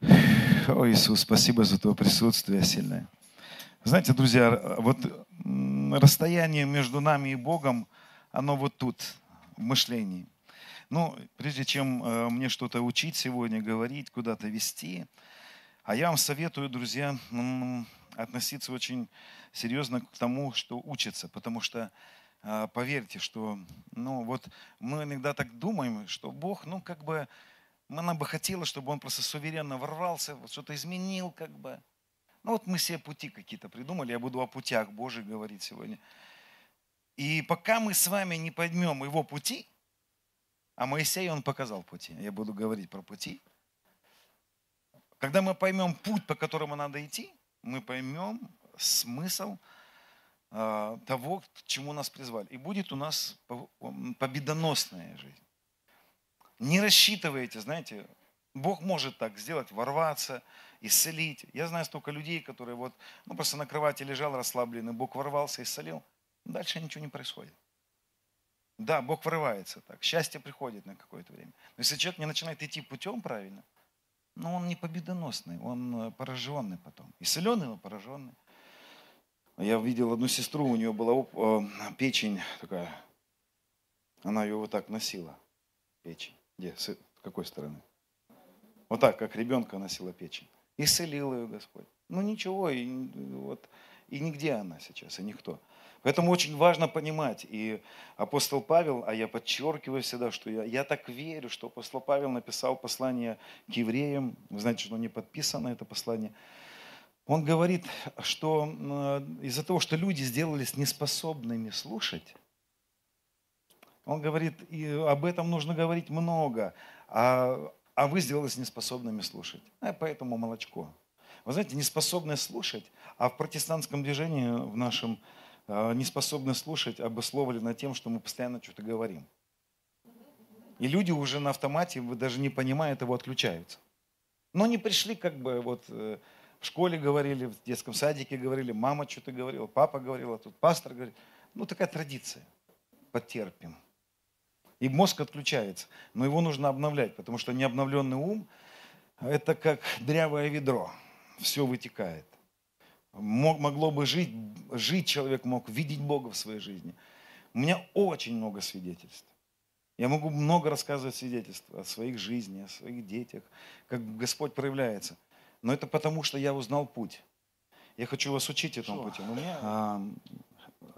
О, Иисус, спасибо за Твое присутствие сильное. Знаете, друзья, вот расстояние между нами и Богом, оно вот тут, в мышлении. Ну, прежде чем э, мне что-то учить сегодня, говорить, куда-то вести, а я вам советую, друзья, относиться очень серьезно к тому, что учится, потому что э, поверьте, что, ну, вот мы иногда так думаем, что Бог, ну, как бы, она бы хотела, чтобы он просто суверенно ворвался, вот что-то изменил, как бы. Ну, вот мы себе пути какие-то придумали, я буду о путях Божьих говорить сегодня. И пока мы с вами не поймем его пути, а Моисей, он показал пути, я буду говорить про пути, когда мы поймем путь, по которому надо идти, мы поймем смысл э, того, к чему нас призвали. И будет у нас победоносная жизнь. Не рассчитывайте, знаете, Бог может так сделать, ворваться, исцелить. Я знаю столько людей, которые вот, ну просто на кровати лежал расслабленный, Бог ворвался, исцелил. Дальше ничего не происходит. Да, Бог врывается так. Счастье приходит на какое-то время. Но если человек не начинает идти путем правильно, ну он не победоносный, он э, пораженный потом. Исцеленный, но пораженный. Я видел одну сестру, у нее была э, печень такая, она ее вот так носила, печень. Где? С какой стороны? Вот так, как ребенка носила печень. Исцелил ее Господь. Ну ничего, и, вот, и нигде она сейчас, и никто. Поэтому очень важно понимать, и апостол Павел, а я подчеркиваю всегда, что я, я так верю, что апостол Павел написал послание к евреям, вы знаете, что не подписано это послание, он говорит, что из-за того, что люди сделались неспособными слушать, он говорит, и об этом нужно говорить много, а, а вы сделались неспособными слушать. А поэтому молочко. Вы знаете, неспособны слушать, а в протестантском движении в нашем а, не способны слушать, обусловлено тем, что мы постоянно что-то говорим. И люди уже на автомате, вы даже не понимая этого, отключаются. Но не пришли как бы вот э, в школе говорили, в детском садике говорили, мама что-то говорила, папа говорил, а тут пастор говорит. Ну такая традиция. Потерпим. И мозг отключается. Но его нужно обновлять, потому что необновленный ум – это как дрявое ведро. Все вытекает мог, могло бы жить, жить человек мог, видеть Бога в своей жизни. У меня очень много свидетельств. Я могу много рассказывать свидетельств о своих жизни, о своих детях, как Господь проявляется. Но это потому, что я узнал путь. Я хочу вас учить этому пути. Но меня, а,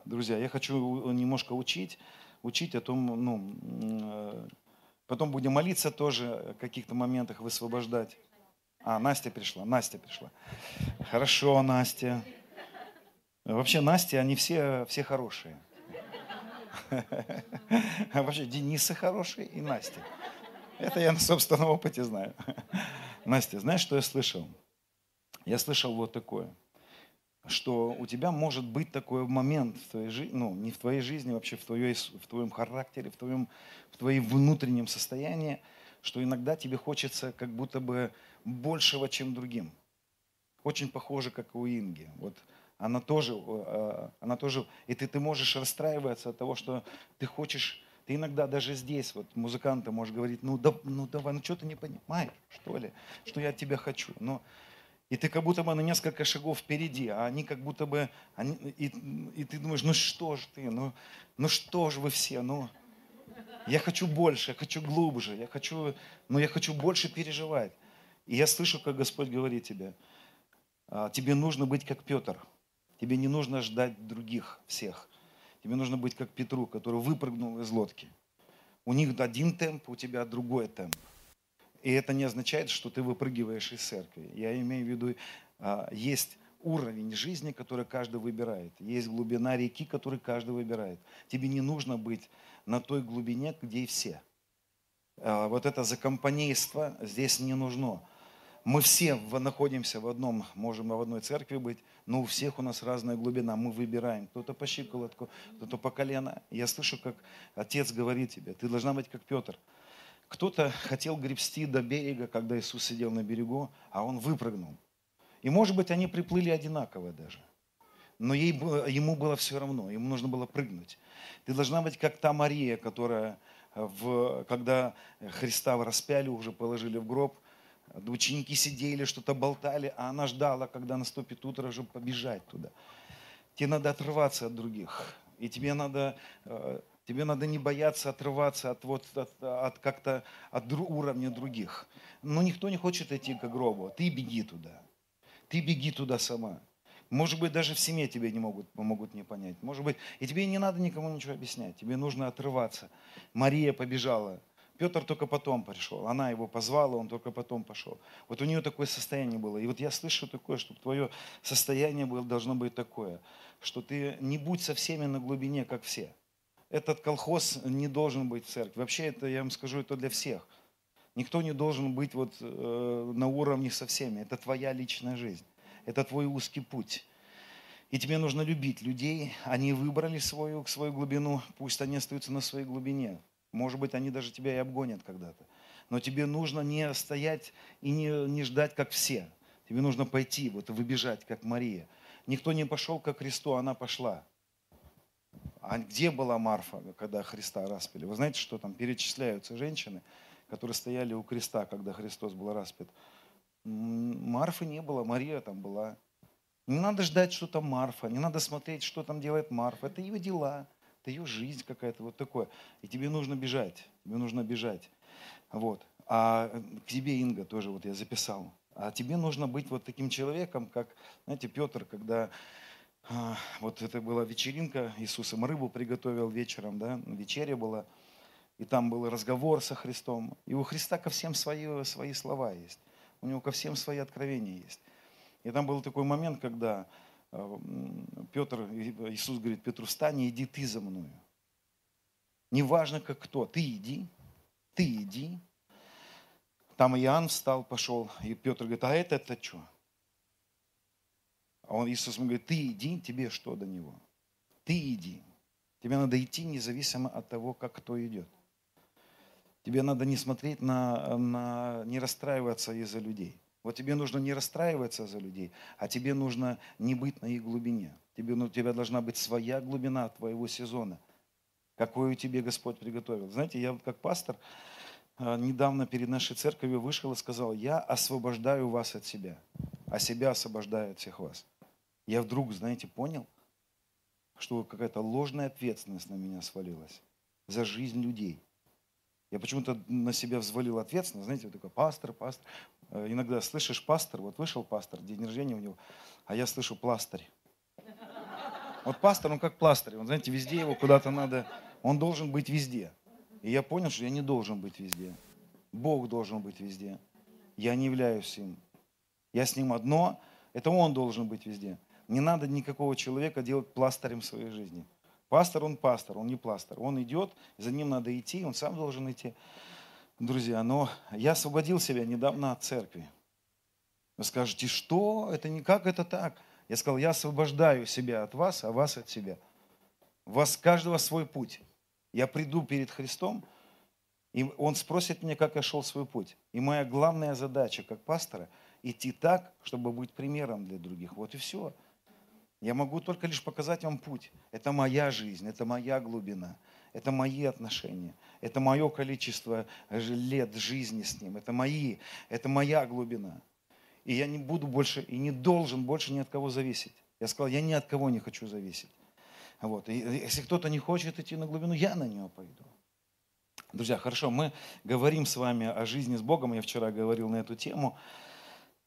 друзья, я хочу немножко учить, учить о том, ну, э, потом будем молиться тоже о каких-то моментах высвобождать. А, Настя пришла, Настя пришла. Хорошо, Настя. Вообще, Настя, они все, все хорошие. Вообще, Дениса хороший и Настя. Это я на собственном опыте знаю. Настя, знаешь, что я слышал? Я слышал вот такое, что у тебя может быть такой момент в твоей жизни, ну, не в твоей жизни, вообще в, твоей, в твоем характере, в твоем, в твоем внутреннем состоянии, что иногда тебе хочется как будто бы большего, чем другим. Очень похоже, как у Инги. Вот она тоже, э, она тоже, и ты, ты можешь расстраиваться от того, что ты хочешь, ты иногда даже здесь, вот музыканты можешь говорить, ну, да, ну давай, ну что ты не понимаешь, что ли, что я от тебя хочу. Но, и ты как будто бы на несколько шагов впереди, а они как будто бы, они, и, и ты думаешь, ну что ж ты, ну, ну что ж вы все, ну, я хочу больше, я хочу глубже, я хочу, ну я хочу больше переживать. И я слышу, как Господь говорит тебе, «А, тебе нужно быть как Петр. Тебе не нужно ждать других всех. Тебе нужно быть как Петру, который выпрыгнул из лодки. У них один темп, у тебя другой темп. И это не означает, что ты выпрыгиваешь из церкви. Я имею в виду, а, есть уровень жизни, который каждый выбирает. Есть глубина реки, которую каждый выбирает. Тебе не нужно быть на той глубине, где и все. А, вот это закомпанейство здесь не нужно. Мы все находимся в одном, можем в одной церкви быть, но у всех у нас разная глубина. Мы выбираем. Кто-то по щиколотку, кто-то по колено. Я слышу, как отец говорит тебе, ты должна быть как Петр. Кто-то хотел гребсти до берега, когда Иисус сидел на берегу, а он выпрыгнул. И может быть они приплыли одинаково даже. Но ей, ему было все равно, ему нужно было прыгнуть. Ты должна быть как та Мария, которая, в, когда Христа распяли, уже положили в гроб, Ученики сидели, что-то болтали, а она ждала, когда наступит утро, чтобы побежать туда. Тебе надо отрываться от других. И тебе надо, э, тебе надо не бояться отрываться от, вот, от, от как-то от уровня других. Но никто не хочет идти к гробу. Ты беги туда. Ты беги туда сама. Может быть, даже в семье тебе не могут, могут не понять. Может быть, и тебе не надо никому ничего объяснять. Тебе нужно отрываться. Мария побежала. Петр только потом пришел. Она его позвала, он только потом пошел. Вот у нее такое состояние было. И вот я слышу такое, чтобы твое состояние было, должно быть такое, что ты не будь со всеми на глубине, как все. Этот колхоз не должен быть в церкви. Вообще это, я вам скажу, это для всех. Никто не должен быть вот э, на уровне со всеми. Это твоя личная жизнь. Это твой узкий путь. И тебе нужно любить людей. Они выбрали свою, свою глубину, пусть они остаются на своей глубине. Может быть, они даже тебя и обгонят когда-то. Но тебе нужно не стоять и не, не ждать, как все. Тебе нужно пойти, вот выбежать, как Мария. Никто не пошел ко Христу, она пошла. А где была Марфа, когда Христа распили? Вы знаете, что там перечисляются женщины, которые стояли у креста, когда Христос был распят. Марфы не было, Мария там была. Не надо ждать, что там Марфа, не надо смотреть, что там делает Марфа. Это ее дела, это ее жизнь какая-то, вот такое. И тебе нужно бежать, тебе нужно бежать. Вот. А к тебе, Инга, тоже вот я записал. А тебе нужно быть вот таким человеком, как, знаете, Петр, когда вот это была вечеринка, Иисус им рыбу приготовил вечером, да, вечеря была, и там был разговор со Христом. И у Христа ко всем свои, свои слова есть у него ко всем свои откровения есть. И там был такой момент, когда э, Петр, Иисус говорит, Петру, встань и иди ты за мною. Неважно, как кто, ты иди, ты иди. Там Иоанн встал, пошел, и Петр говорит, а это это что? А он, Иисус ему говорит, ты иди, тебе что до него? Ты иди. Тебе надо идти независимо от того, как кто идет. Тебе надо не смотреть на, на не расстраиваться из-за людей. Вот тебе нужно не расстраиваться за людей, а тебе нужно не быть на их глубине. Тебе, ну, у тебя должна быть своя глубина твоего сезона, какую тебе Господь приготовил. Знаете, я вот как пастор а, недавно перед нашей церковью вышел и сказал, я освобождаю вас от себя, а себя освобождаю от всех вас. Я вдруг, знаете, понял, что какая-то ложная ответственность на меня свалилась за жизнь людей. Я почему-то на себя взвалил ответственность, знаете, вот такой пастор, пастор. Э, иногда слышишь пастор, вот вышел пастор, день рождения у него, а я слышу пластырь. Вот пастор, он как пластырь, он, знаете, везде его куда-то надо, он должен быть везде. И я понял, что я не должен быть везде. Бог должен быть везде. Я не являюсь им. Я с ним одно, это он должен быть везде. Не надо никакого человека делать пластырем своей жизни. Пастор, он пастор, он не пластор. Он идет, за ним надо идти, он сам должен идти. Друзья, но я освободил себя недавно от церкви. Вы скажете, что? Это не как это так? Я сказал, я освобождаю себя от вас, а вас от себя. У вас каждого свой путь. Я приду перед Христом, и Он спросит меня, как я шел свой путь. И моя главная задача как пастора – идти так, чтобы быть примером для других. Вот и все. Я могу только лишь показать вам путь. Это моя жизнь, это моя глубина, это мои отношения, это мое количество лет жизни с Ним, это мои, это моя глубина. И я не буду больше и не должен больше ни от кого зависеть. Я сказал, я ни от кого не хочу зависеть. Вот. И если кто-то не хочет идти на глубину, я на него пойду. Друзья, хорошо, мы говорим с вами о жизни с Богом. Я вчера говорил на эту тему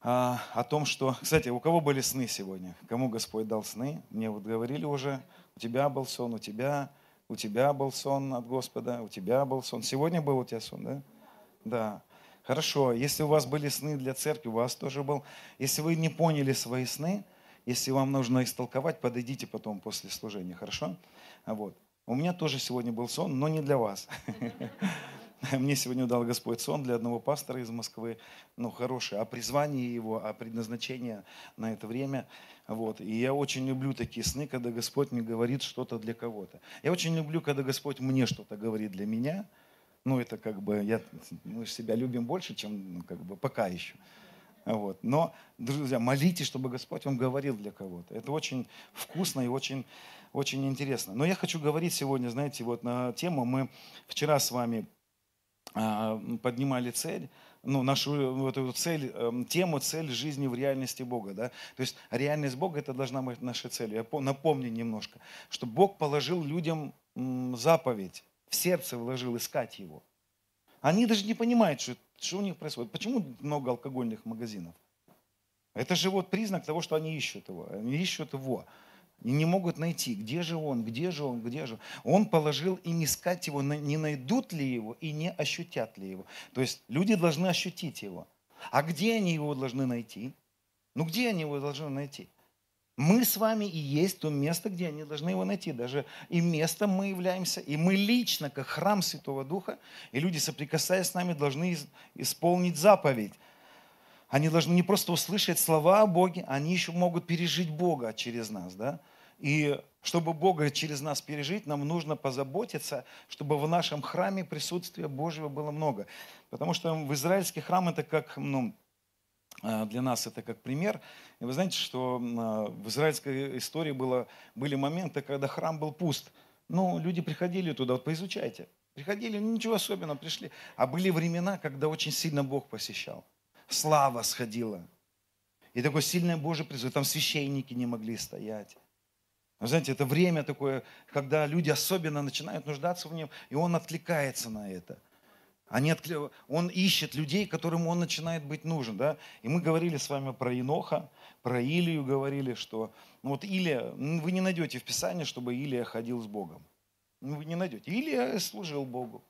а, о том, что... Кстати, у кого были сны сегодня? Кому Господь дал сны? Мне вот говорили уже, у тебя был сон, у тебя, у тебя был сон от Господа, у тебя был сон. Сегодня был у тебя сон, да? Да. Хорошо, если у вас были сны для церкви, у вас тоже был. Если вы не поняли свои сны, если вам нужно истолковать, подойдите потом после служения, хорошо? Вот. У меня тоже сегодня был сон, но не для вас. Мне сегодня дал Господь сон для одного пастора из Москвы, ну, хороший, о призвании его, о предназначении на это время. Вот. И я очень люблю такие сны, когда Господь мне говорит что-то для кого-то. Я очень люблю, когда Господь мне что-то говорит для меня. Ну, это как бы, я, мы себя любим больше, чем ну, как бы пока еще. Вот. Но, друзья, молитесь, чтобы Господь вам говорил для кого-то. Это очень вкусно и очень, очень интересно. Но я хочу говорить сегодня, знаете, вот на тему, мы вчера с вами поднимали цель ну, нашу вот эту цель, эм, тему, цель жизни в реальности Бога. Да? То есть реальность Бога – это должна быть нашей целью. Я напомню немножко, что Бог положил людям заповедь, в сердце вложил искать Его. Они даже не понимают, что, что у них происходит. Почему много алкогольных магазинов? Это же вот признак того, что они ищут его. Они ищут его. И не могут найти, где же он, где же он, где же он. Он положил им искать его, не найдут ли его и не ощутят ли его. То есть люди должны ощутить его. А где они его должны найти? Ну где они его должны найти? Мы с вами и есть то место, где они должны его найти. Даже и местом мы являемся, и мы лично, как храм Святого Духа, и люди, соприкасаясь с нами, должны исполнить заповедь. Они должны не просто услышать слова о Боге, они еще могут пережить Бога через нас. Да? И чтобы Бога через нас пережить, нам нужно позаботиться, чтобы в нашем храме присутствия Божьего было много. Потому что в израильский храм это как, ну, а, для нас это как пример. И вы знаете, что а, в израильской истории было, были моменты, когда храм был пуст. Ну, люди приходили туда, вот поизучайте. Приходили, ничего особенного, пришли. А были времена, когда очень сильно Бог посещал. Слава сходила. И такое сильное Божье присутствие. Там священники не могли стоять. Знаете, это время такое, когда люди особенно начинают нуждаться в нем, и он откликается на это – они откли... Он ищет людей, которым он начинает быть нужен. Да? И мы говорили с вами про Иноха, про Илию говорили, что ну вот Илия, вы не найдете в Писании, чтобы Илия ходил с Богом. Ну, вы не найдете. Илия служил Богу.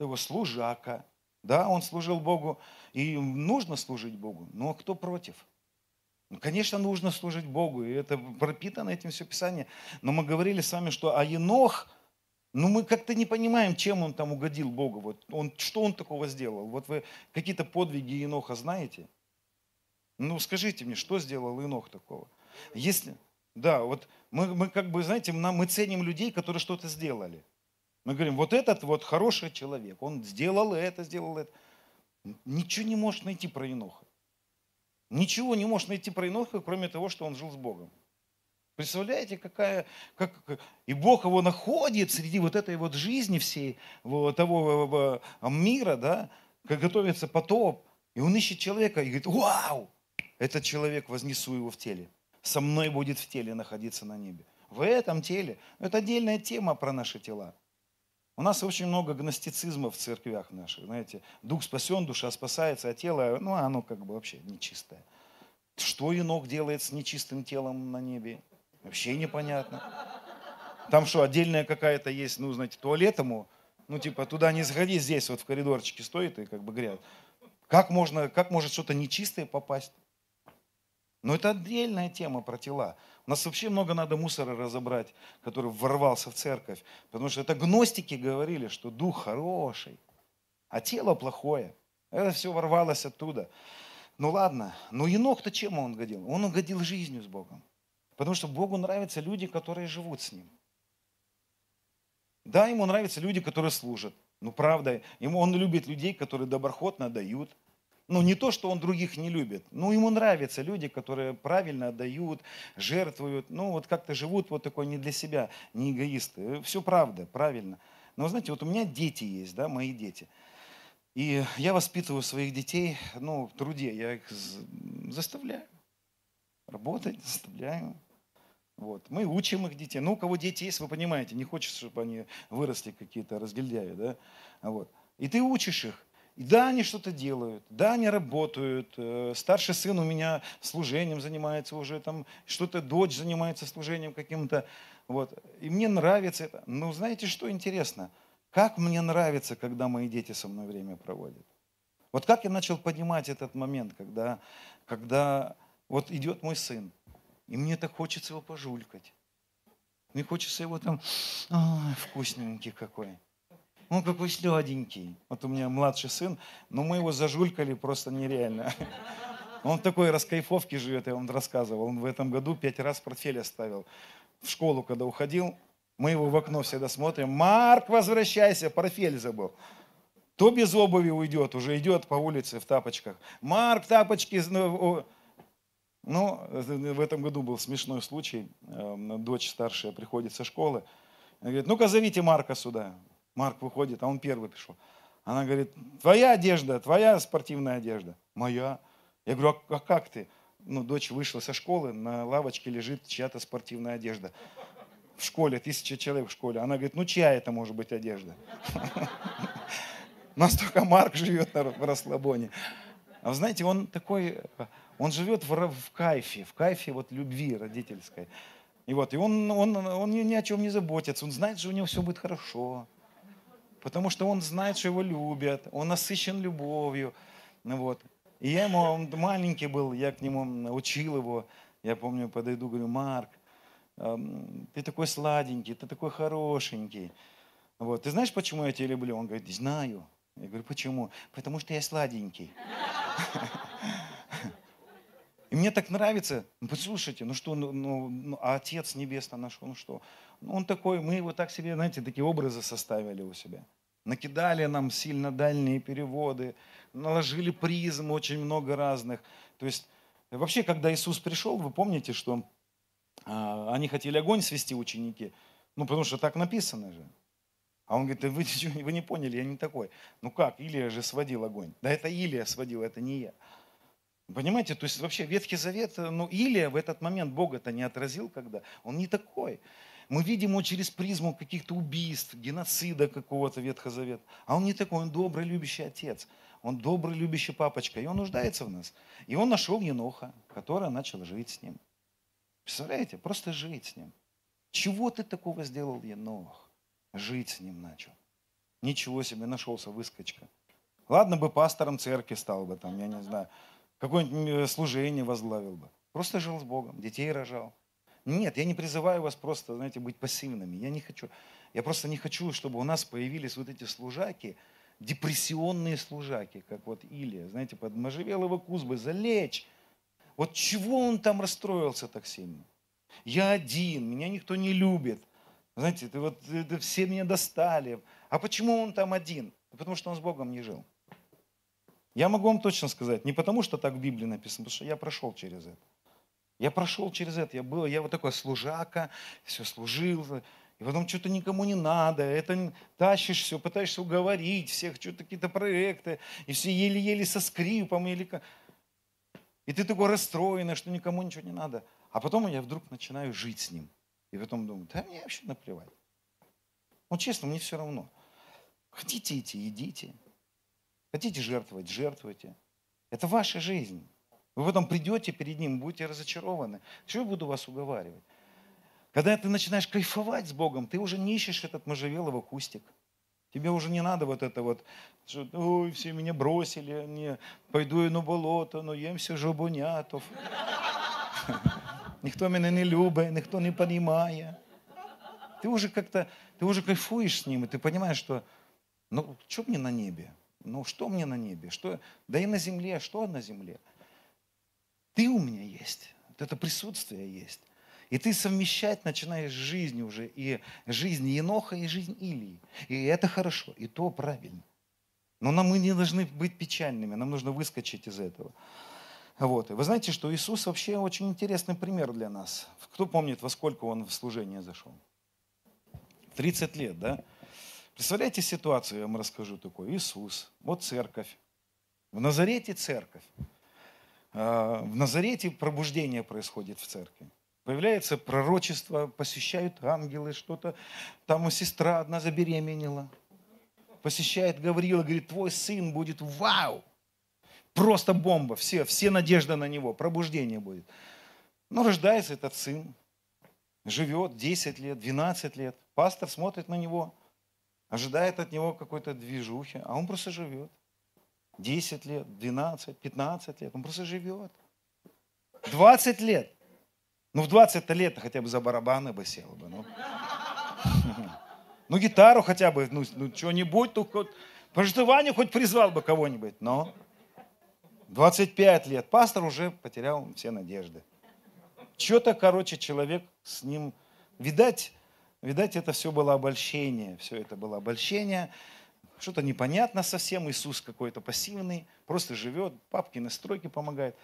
Его служака. Да, он служил Богу. И нужно служить Богу. Но кто против? Ну, конечно, нужно служить Богу. И это пропитано этим все Писание. Но мы говорили с вами, что а Енох – ну, мы как-то не понимаем, чем он там угодил Богу. Вот он, что он такого сделал? Вот вы какие-то подвиги Еноха знаете? Ну, скажите мне, что сделал Енох такого? Если, да, вот мы, мы как бы, знаете, мы ценим людей, которые что-то сделали. Мы говорим, вот этот вот хороший человек, он сделал это, сделал это. Ничего не можешь найти про Еноха. Ничего не можешь найти про Еноха, кроме того, что он жил с Богом. Представляете, какая... Как, и Бог его находит среди вот этой вот жизни всей, вот того мира, да, как готовится потоп. И он ищет человека и говорит, вау, этот человек, вознесу его в теле. Со мной будет в теле находиться на небе. В этом теле. Это отдельная тема про наши тела. У нас очень много гностицизма в церквях наших. Знаете, дух спасен, душа спасается, а тело, ну, оно как бы вообще нечистое. Что Енох делает с нечистым телом на небе? Вообще непонятно. Там что, отдельная какая-то есть, ну, знаете, туалет ему, ну, типа, туда не заходи, здесь вот в коридорчике стоит и как бы грязь. Как, можно, как может что-то нечистое попасть? Но это отдельная тема про тела. Нас вообще много надо мусора разобрать, который ворвался в церковь. Потому что это гностики говорили, что дух хороший, а тело плохое. Это все ворвалось оттуда. Ну ладно, но Енох-то чем он угодил? Он угодил жизнью с Богом. Потому что Богу нравятся люди, которые живут с Ним. Да, ему нравятся люди, которые служат. Ну, правда, ему, он любит людей, которые доброхотно дают. Ну, не то, что он других не любит. Ну, ему нравятся люди, которые правильно отдают, жертвуют. Ну, вот как-то живут вот такой не для себя, не эгоисты. Все правда, правильно. Но, знаете, вот у меня дети есть, да, мои дети. И я воспитываю своих детей, ну, в труде. Я их заставляю работать, заставляю. Вот. Мы учим их детей. Ну, у кого дети есть, вы понимаете, не хочется, чтобы они выросли какие-то разгильдяи. Да? Вот. И ты учишь их. Да, они что-то делают, да, они работают. Э, старший сын у меня служением занимается уже, там что-то дочь занимается служением каким-то. Вот. И мне нравится это. Но знаете, что интересно? Как мне нравится, когда мои дети со мной время проводят. Вот как я начал понимать этот момент, когда, когда вот идет мой сын, и мне так хочется его пожулькать. Мне хочется его там, ой, вкусненький какой. Он какой сладенький. Вот у меня младший сын, но мы его зажулькали просто нереально. Он в такой раскайфовке живет, я вам рассказывал. Он в этом году пять раз портфель оставил. В школу, когда уходил, мы его в окно всегда смотрим. Марк, возвращайся, портфель забыл. То без обуви уйдет, уже идет по улице в тапочках. Марк, тапочки, ну, ну, в этом году был смешной случай. Эм, дочь старшая приходит со школы. Говорит, ну-ка зовите Марка сюда. Марк выходит, а он первый пришел. Она говорит, твоя одежда, твоя спортивная одежда. Моя. Я говорю, а, а как ты? Ну, дочь вышла со школы, на лавочке лежит чья-то спортивная одежда. В школе, тысяча человек в школе. Она говорит, ну чья это может быть одежда? У нас только Марк живет в расслабоне. А вы знаете, он такой, он живет в, в кайфе, в кайфе вот любви родительской. И вот, и он, он, он ни о чем не заботится, он знает, что у него все будет хорошо. Потому что он знает, что его любят, он насыщен любовью. Ну вот. И я ему, он маленький был, я к нему учил его. Я помню, подойду, говорю, Марк, ты такой сладенький, ты такой хорошенький. Вот. Ты знаешь, почему я тебя люблю? Он говорит, знаю. Я говорю, почему? Потому что я сладенький. И мне так нравится, ну, послушайте, ну что, ну, ну, ну а Отец Небесный наш, ну что? Ну, он такой, мы его так себе, знаете, такие образы составили у себя. Накидали нам сильно дальние переводы, наложили призм очень много разных. То есть вообще, когда Иисус пришел, вы помните, что а, они хотели огонь свести ученики, ну потому что так написано же. А он говорит, вы, вы не поняли, я не такой. Ну как, Илия же сводил огонь. Да это Илия сводил, это не я. Понимаете, то есть вообще Ветхий Завет, ну Илия в этот момент Бога-то не отразил когда. Он не такой. Мы видим его через призму каких-то убийств, геноцида какого-то Ветхого Завета. А он не такой, он добрый, любящий отец. Он добрый, любящий папочка. И он нуждается в нас. И он нашел Еноха, который начал жить с ним. Представляете? Просто жить с ним. Чего ты такого сделал, Енох? Жить с ним начал. Ничего себе, нашелся выскочка. Ладно бы пастором церкви стал бы там, я не знаю какое-нибудь э, служение возглавил бы. Просто жил с Богом, детей рожал. Нет, я не призываю вас просто, знаете, быть пассивными. Я не хочу. Я просто не хочу, чтобы у нас появились вот эти служаки, депрессионные служаки, как вот Илия, знаете, под можжевеловой кузбы, залечь. Вот чего он там расстроился так сильно? Я один, меня никто не любит. Знаете, ты вот, это все меня достали. А почему он там один? Потому что он с Богом не жил. Я могу вам точно сказать, не потому что так в Библии написано, потому что я прошел через это. Я прошел через это, я был, я вот такой служака, все служил, и потом что-то никому не надо, это тащишь все, пытаешься уговорить всех, что-то какие-то проекты, и все еле-еле со скрипом, или. И ты такой расстроенный, что никому ничего не надо. А потом я вдруг начинаю жить с ним. И потом думаю, да мне вообще наплевать. Ну, честно, мне все равно. Хотите идти, идите. Хотите жертвовать, жертвуйте. Это ваша жизнь. Вы потом придете перед Ним, будете разочарованы. Чего я буду вас уговаривать? Когда ты начинаешь кайфовать с Богом, ты уже не ищешь этот можжевеловый кустик. Тебе уже не надо вот это вот, что ой, все меня бросили, не, пойду я на болото, но ем все жабунятов. Никто меня не любит, никто не понимает. Ты уже как-то, ты уже кайфуешь с ним, и ты понимаешь, что, ну, что мне на небе? Ну, что мне на небе? Что? Да и на земле. Что на земле? Ты у меня есть. Вот это присутствие есть. И ты совмещать начинаешь жизнь уже. И жизнь Еноха, и жизнь Илии. И это хорошо, и то правильно. Но нам мы не должны быть печальными, нам нужно выскочить из этого. Вот. И вы знаете, что Иисус вообще очень интересный пример для нас. Кто помнит, во сколько он в служение зашел? 30 лет, да? Представляете ситуацию, я вам расскажу такую. Иисус, вот церковь. В Назарете церковь. А, в Назарете пробуждение происходит в церкви. Появляется пророчество, посещают ангелы, что-то. Там сестра одна забеременела. Посещает Гавриила, говорит, твой сын будет вау. Просто бомба, все, все надежда на него, пробуждение будет. Но рождается этот сын, живет 10 лет, 12 лет. Пастор смотрит на него – ожидает от него какой-то движухи, а он просто живет. 10 лет, 12, 15 лет, он просто живет. 20 лет. Ну, в 20 лет хотя бы за барабаны бы сел бы. Ну, ну гитару хотя бы, ну, ну что-нибудь, ну, хоть, пожертвование хоть призвал бы кого-нибудь. Но 25 лет пастор уже потерял все надежды. Что-то, короче, человек с ним, видать, Видать, это все было обольщение, все это было обольщение, что-то непонятно совсем, Иисус какой-то пассивный, просто живет, папки на стройке помогает.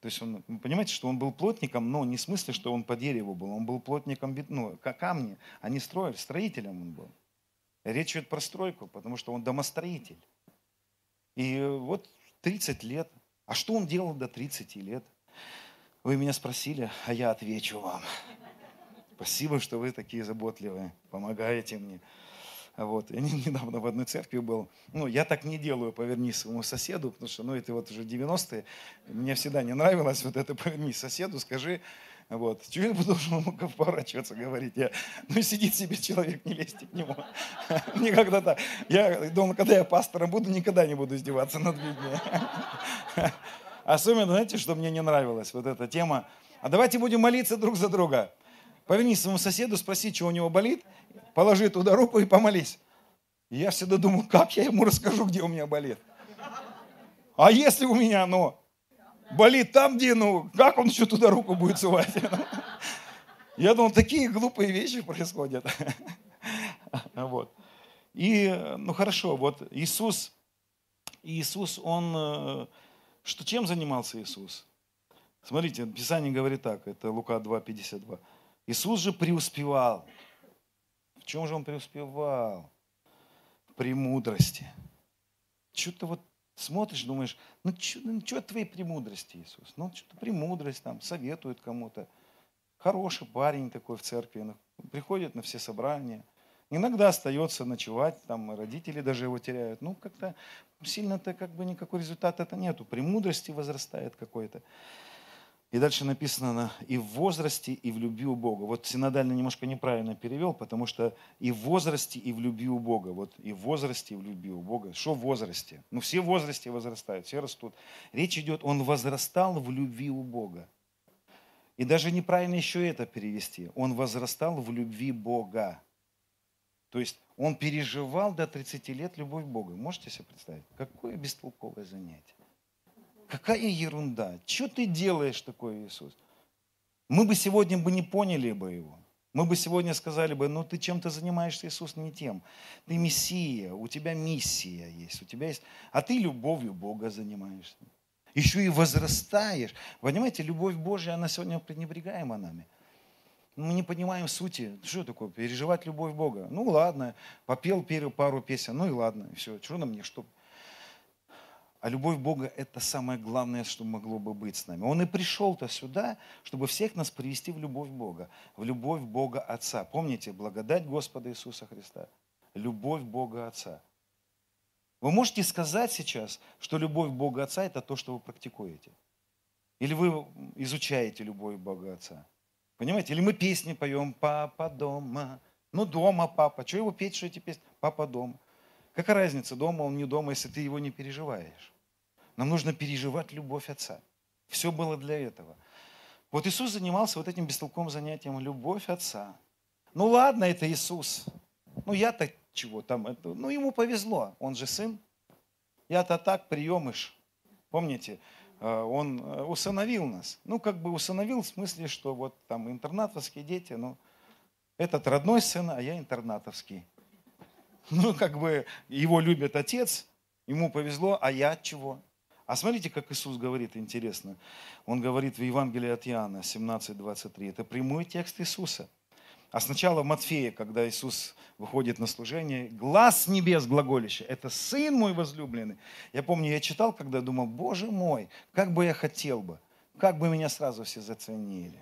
То есть он, вы понимаете, что он был плотником, но не в смысле, что он по дереву был, он был плотником ну, камни, они строили, строителем он был. Речь идет про стройку, потому что он домостроитель. И вот 30 лет. А что он делал до 30 лет? Вы меня спросили, а я отвечу вам. Спасибо, что вы такие заботливые, помогаете мне. Вот. Я недавно в одной церкви был. Ну, я так не делаю, поверни своему соседу, потому что, ну, это вот уже 90-е. Мне всегда не нравилось вот это поверни соседу, скажи, вот. Чего я должен ему поворачиваться, говорить? Я, ну, сидит себе человек, не лезьте к нему. Никогда так. Я думал, когда я пастором буду, никогда не буду издеваться над людьми. Особенно, знаете, что мне не нравилось? Вот эта тема. А давайте будем молиться друг за друга. Поверни своему соседу, спроси, что у него болит, положи туда руку и помолись. И я всегда думал, как я ему расскажу, где у меня болит. А если у меня оно болит там, где, ну, как он еще туда руку будет сувать? Я думал, такие глупые вещи происходят. Вот. И, ну хорошо, вот Иисус, Иисус, Он, э, что, чем занимался Иисус? Смотрите, Писание говорит так, это Лука 2,52. Иисус же преуспевал. В чем же Он преуспевал? В премудрости. Что-то вот смотришь, думаешь, ну что ну, от твоей премудрости, Иисус? Ну, что-то премудрость там, советует кому-то. Хороший парень такой в церкви, ну, приходит на все собрания. Иногда остается ночевать, там родители даже его теряют. Ну, как-то сильно-то как бы никакой результата это нету. Премудрости возрастает какой-то. И дальше написано и в возрасте, и в любви у Бога. Вот синодально немножко неправильно перевел, потому что и в возрасте, и в любви у Бога. Вот и в возрасте, и в любви у Бога. Что в возрасте? Ну все в возрасте возрастают, все растут. Речь идет, он возрастал в любви у Бога. И даже неправильно еще это перевести. Он возрастал в любви Бога. То есть он переживал до 30 лет любовь Бога. Можете себе представить? Какое бестолковое занятие. Какая ерунда. Что ты делаешь такое, Иисус? Мы бы сегодня бы не поняли бы его. Мы бы сегодня сказали бы, ну ты чем-то занимаешься, Иисус, не тем. Ты Мессия, у тебя миссия есть, у тебя есть... А ты любовью Бога занимаешься. Еще и возрастаешь. Понимаете, любовь Божья, она сегодня пренебрегаема нами. Мы не понимаем сути. Что такое переживать любовь Бога? Ну ладно, попел пару песен, ну и ладно, все. Что на мне, что? А любовь Бога – это самое главное, что могло бы быть с нами. Он и пришел-то сюда, чтобы всех нас привести в любовь Бога, в любовь Бога Отца. Помните, благодать Господа Иисуса Христа, любовь Бога Отца. Вы можете сказать сейчас, что любовь Бога Отца – это то, что вы практикуете? Или вы изучаете любовь Бога Отца? Понимаете? Или мы песни поем «Папа дома». Ну, дома папа. Что его петь, что эти песни? Папа дома. Какая разница, дома он не дома, если ты его не переживаешь? Нам нужно переживать любовь Отца. Все было для этого. Вот Иисус занимался вот этим бестолковым занятием любовь Отца. Ну ладно, это Иисус. Ну я-то чего там, это, ну ему повезло, он же сын. Я-то так, приемыш. Помните, э, он э, усыновил нас. Ну, как бы усыновил в смысле, что вот там интернатовские дети, ну, этот родной сын, а я интернатовский. Ну, как бы его любит отец, ему повезло, а я чего? А смотрите, как Иисус говорит, интересно. Он говорит в Евангелии от Иоанна 17:23. Это прямой текст Иисуса. А сначала в Матфея, когда Иисус выходит на служение, глаз небес глаголище, это Сын мой возлюбленный. Я помню, я читал, когда думал, Боже мой, как бы я хотел бы, как бы меня сразу все заценили.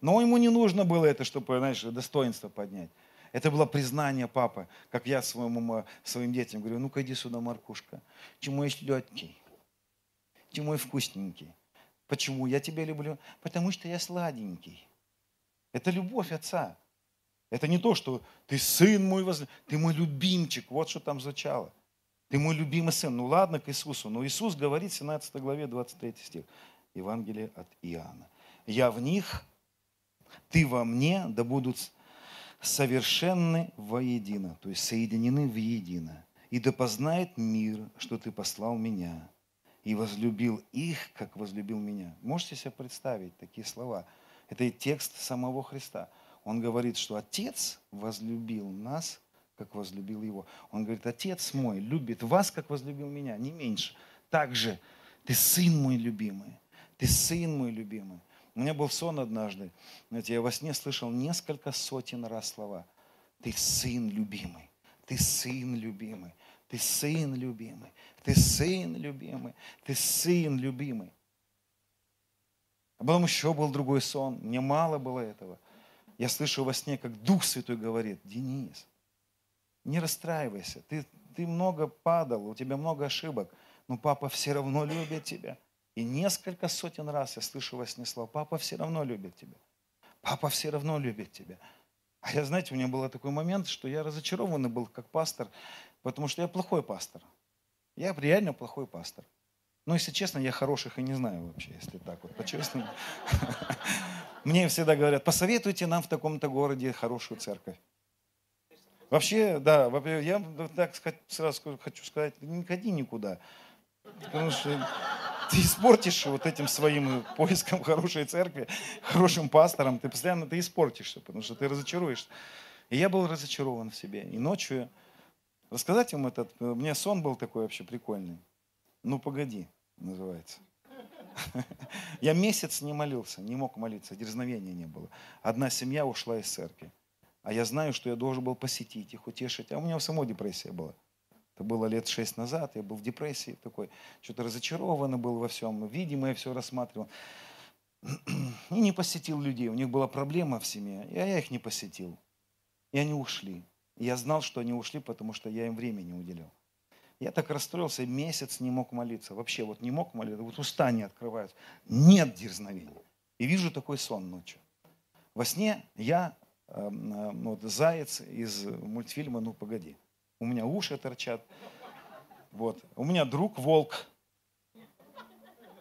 Но ему не нужно было это, чтобы, знаешь, достоинство поднять. Это было признание папы, как я своему, своим детям говорю, ну-ка иди сюда, Маркушка, чему есть легкий, чему и вкусненький. Почему я тебя люблю? Потому что я сладенький. Это любовь отца. Это не то, что ты сын мой, воз... ты мой любимчик. Вот что там звучало. Ты мой любимый сын. Ну ладно, к Иисусу. Но Иисус говорит в 17 главе 23 стих. Евангелие от Иоанна. Я в них, ты во мне, да будут совершенны воедино, то есть соединены в едино. И да познает мир, что ты послал меня, и возлюбил их, как возлюбил меня. Можете себе представить такие слова? Это текст самого Христа. Он говорит, что Отец возлюбил нас, как возлюбил Его. Он говорит, Отец мой любит вас, как возлюбил меня, не меньше. Также ты сын мой любимый, ты сын мой любимый. У меня был сон однажды. Знаете, я во сне слышал несколько сотен раз слова. Ты сын любимый, ты сын любимый, Ты сын любимый, ты сын любимый, ты сын любимый. А потом еще был другой сон, мне мало было этого. Я слышу во сне, как Дух Святой говорит, Денис, не расстраивайся, ты, ты много падал, у тебя много ошибок, но папа все равно любит тебя. И несколько сотен раз я слышу во сне слова, папа все равно любит тебя. Папа все равно любит тебя. А я, знаете, у меня был такой момент, что я разочарованный был как пастор, потому что я плохой пастор. Я реально плохой пастор. Но, если честно, я хороших и не знаю вообще, если так вот, по-честному. Мне всегда говорят, посоветуйте нам в таком-то городе хорошую церковь. Вообще, да, я так сразу хочу сказать, не ходи никуда. Потому что ты испортишь вот этим своим поиском хорошей церкви, хорошим пастором, ты постоянно ты испортишься, потому что ты разочаруешься. И я был разочарован в себе. И ночью, рассказать вам этот, у меня сон был такой вообще прикольный. Ну, погоди, называется. Я месяц не молился, не мог молиться, дерзновения не было. Одна семья ушла из церкви. А я знаю, что я должен был посетить их, утешить. А у меня самой депрессия была. Это было лет шесть назад, я был в депрессии такой, что-то разочарованный был во всем, видимо, я все рассматривал. И не посетил людей, у них была проблема в семье, и я их не посетил. И они ушли. Я знал, что они ушли, потому что я им времени уделял. Я так расстроился, месяц не мог молиться. Вообще вот не мог молиться, вот уста не открываются. Нет дерзновения. И вижу такой сон ночью. Во сне я, э, э, вот, заяц из мультфильма «Ну, погоди» у меня уши торчат. Вот. У меня друг волк.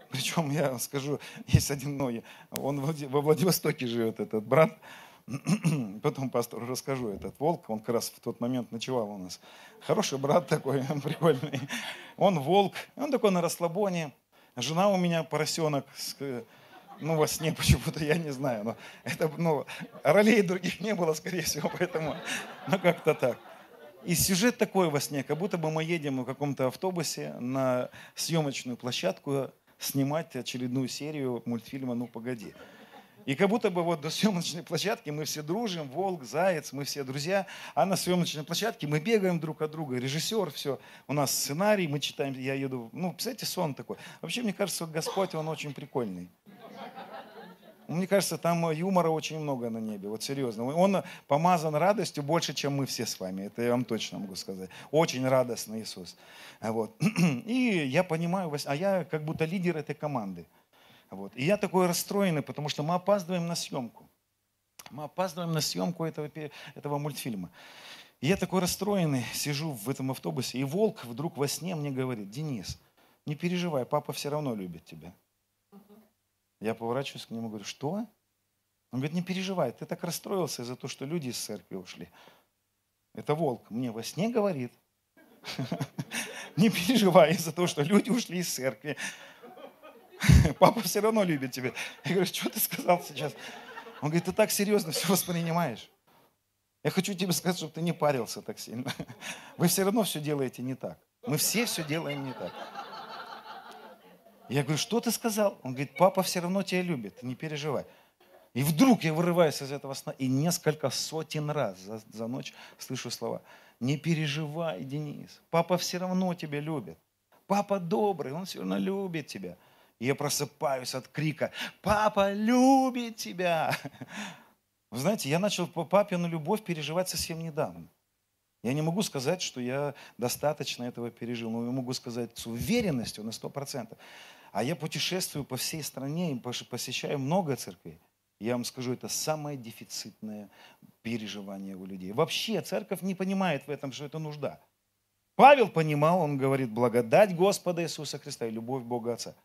Причем, я скажу, есть один, ну, он во Владивостоке живет, этот брат. Потом пастору расскажу, этот волк, он как раз в тот момент ночевал у нас. Хороший брат такой, прикольный. Он волк, он такой на расслабоне. Жена у меня поросенок, ну, во сне почему-то, я не знаю. Но это, ну, ролей других не было, скорее всего, поэтому, ну, как-то так. И сюжет такой во сне, как будто бы мы едем в каком-то автобусе на съемочную площадку снимать очередную серию мультфильма «Ну, погоди». И как будто бы вот до съемочной площадки мы все дружим, волк, заяц, мы все друзья, а на съемочной площадке мы бегаем друг от друга, режиссер, все, у нас сценарий, мы читаем, я еду, ну, представляете, сон такой. Вообще, мне кажется, Господь, Он очень прикольный. Мне кажется, там юмора очень много на небе, вот серьезно. Он помазан радостью больше, чем мы все с вами, это я вам точно могу сказать. Очень радостный Иисус. Вот. И я понимаю, а я как будто лидер этой команды. Вот. И я такой расстроенный, потому что мы опаздываем на съемку. Мы опаздываем на съемку этого, этого мультфильма. И я такой расстроенный, сижу в этом автобусе, и волк вдруг во сне мне говорит, Денис, не переживай, папа все равно любит тебя. Я поворачиваюсь к нему и говорю, что? Он говорит, не переживай, ты так расстроился из-за того, что люди из церкви ушли. Это волк мне во сне говорит. Не переживай из-за того, что люди ушли из церкви. Папа все равно любит тебя. Я говорю, что ты сказал сейчас? Он говорит, ты так серьезно все воспринимаешь. Я хочу тебе сказать, чтобы ты не парился так сильно. Вы все равно все делаете не так. Мы все все делаем не так. Я говорю, что ты сказал? Он говорит, папа все равно тебя любит, не переживай. И вдруг я вырываюсь из этого сна и несколько сотен раз за, за ночь слышу слова. Не переживай, Денис, папа все равно тебя любит. Папа добрый, он все равно любит тебя. И я просыпаюсь от крика, папа любит тебя. Вы знаете, я начал по папину любовь переживать совсем недавно. Я не могу сказать, что я достаточно этого пережил, но я могу сказать с уверенностью на 100%. А я путешествую по всей стране и посещаю много церквей. Я вам скажу, это самое дефицитное переживание у людей. Вообще церковь не понимает в этом, что это нужда. Павел понимал, он говорит, благодать Господа Иисуса Христа и любовь Бога Отца.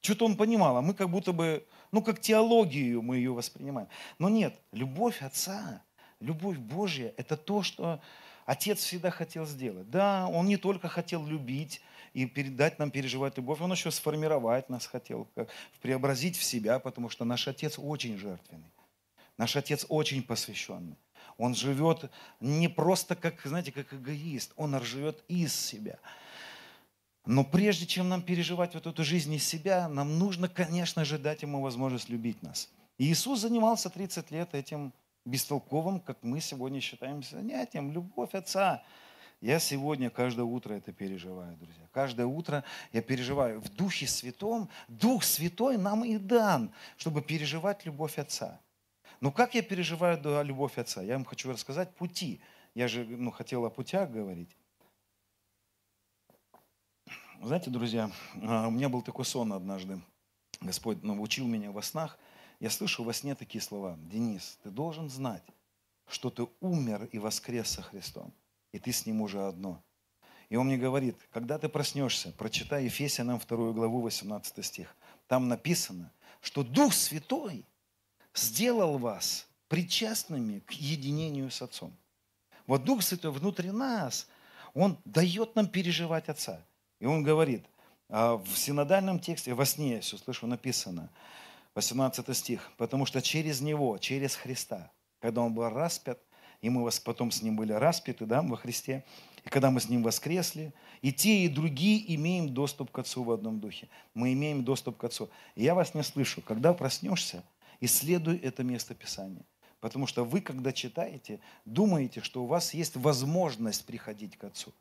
Что-то он понимал, а мы как будто бы, ну как теологию мы ее воспринимаем. Но нет, любовь Отца, любовь Божья – это то, что Отец всегда хотел сделать. Да, Он не только хотел любить, и передать нам переживать любовь. Он еще сформировать нас хотел, как, преобразить в себя, потому что наш Отец очень жертвенный. Наш Отец очень посвященный. Он живет не просто как, знаете, как эгоист, он живет из себя. Но прежде чем нам переживать вот эту жизнь из себя, нам нужно, конечно же, дать ему возможность любить нас. И Иисус занимался 30 лет этим бестолковым, как мы сегодня считаем, занятием, любовь Отца. Я сегодня каждое утро это переживаю, друзья. Каждое утро я переживаю. В Духе Святом, Дух Святой нам и дан, чтобы переживать любовь Отца. Но как я переживаю любовь Отца? Я вам хочу рассказать пути. Я же ну, хотел о путях говорить. Знаете, друзья, а, у меня был такой сон однажды. Господь научил меня во снах. Я слышу во сне такие слова. Денис, ты должен знать, что ты умер и воскрес со Христом и ты с ним уже одно. И он мне говорит, когда ты проснешься, прочитай Ефесянам 2 главу 18 стих. Там написано, что Дух Святой сделал вас причастными к единению с Отцом. Вот Дух Святой внутри нас, Он дает нам переживать Отца. И Он говорит, а в синодальном тексте, во сне я все слышу, написано, 18 стих, потому что через Него, через Христа, когда Он был распят, и мы вас потом с Ним были распяты да, во Христе, и когда мы с Ним воскресли, и те, и другие имеем доступ к Отцу в одном духе. Мы имеем доступ к Отцу. И я вас не слышу. Когда проснешься, исследуй это место Писания. Потому что вы, когда читаете, думаете, что у вас есть возможность приходить к Отцу.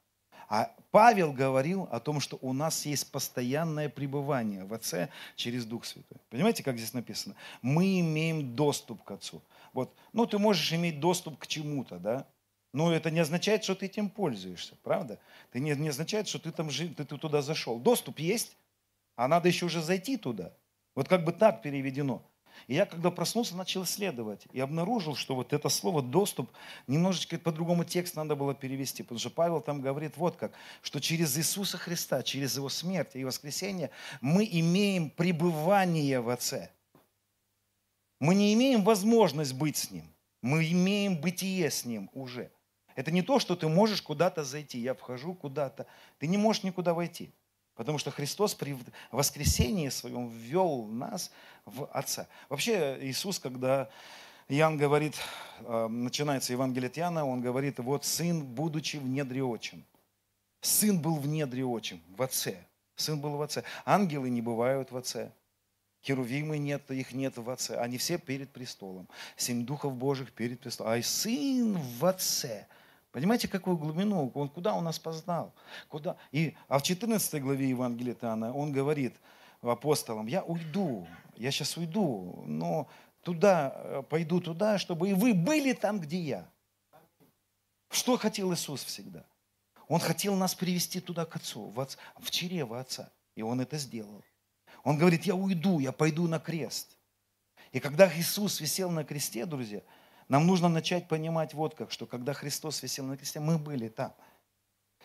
А Павел говорил о том, что у нас есть постоянное пребывание в Отце через Дух Святой. Понимаете, как здесь написано? Мы имеем доступ к Отцу. Вот, ну, ты можешь иметь доступ к чему-то, да? Но это не означает, что ты этим пользуешься, правда? Это не, не означает, что ты там ты, ты туда зашел. Доступ есть, а надо еще уже зайти туда. Вот как бы так переведено. И я, когда проснулся, начал исследовать и обнаружил, что вот это слово «доступ» немножечко по-другому текст надо было перевести, потому что Павел там говорит вот как, что через Иисуса Христа, через Его смерть и воскресение мы имеем пребывание в Отце. Мы не имеем возможность быть с Ним. Мы имеем бытие с Ним уже. Это не то, что ты можешь куда-то зайти. Я вхожу куда-то. Ты не можешь никуда войти. Потому что Христос при воскресении своем ввел нас в Отца. Вообще Иисус, когда Иоанн говорит, э, начинается Евангелие от Иоанна, он говорит, вот сын, будучи в недре отчим. Сын был в недре отчим, в Отце. Сын был в Отце. Ангелы не бывают в Отце. Херувимы нет, их нет в Отце. Они все перед престолом. Семь духов Божьих перед престолом. А Сын в Отце. Понимаете, какую глубину? Он куда он нас познал? Куда? И, а в 14 главе Евангелия Иоанна он говорит апостолам, я уйду, я сейчас уйду, но туда, э, пойду туда, чтобы и вы были там, где я. Что хотел Иисус всегда? Он хотел нас привести туда к Отцу, в, отц, в чрево Отца. И Он это сделал. Он говорит, я уйду, я пойду на крест. И когда Иисус висел на кресте, друзья, нам нужно начать понимать вот как, что когда Христос висел на кресте, мы были там.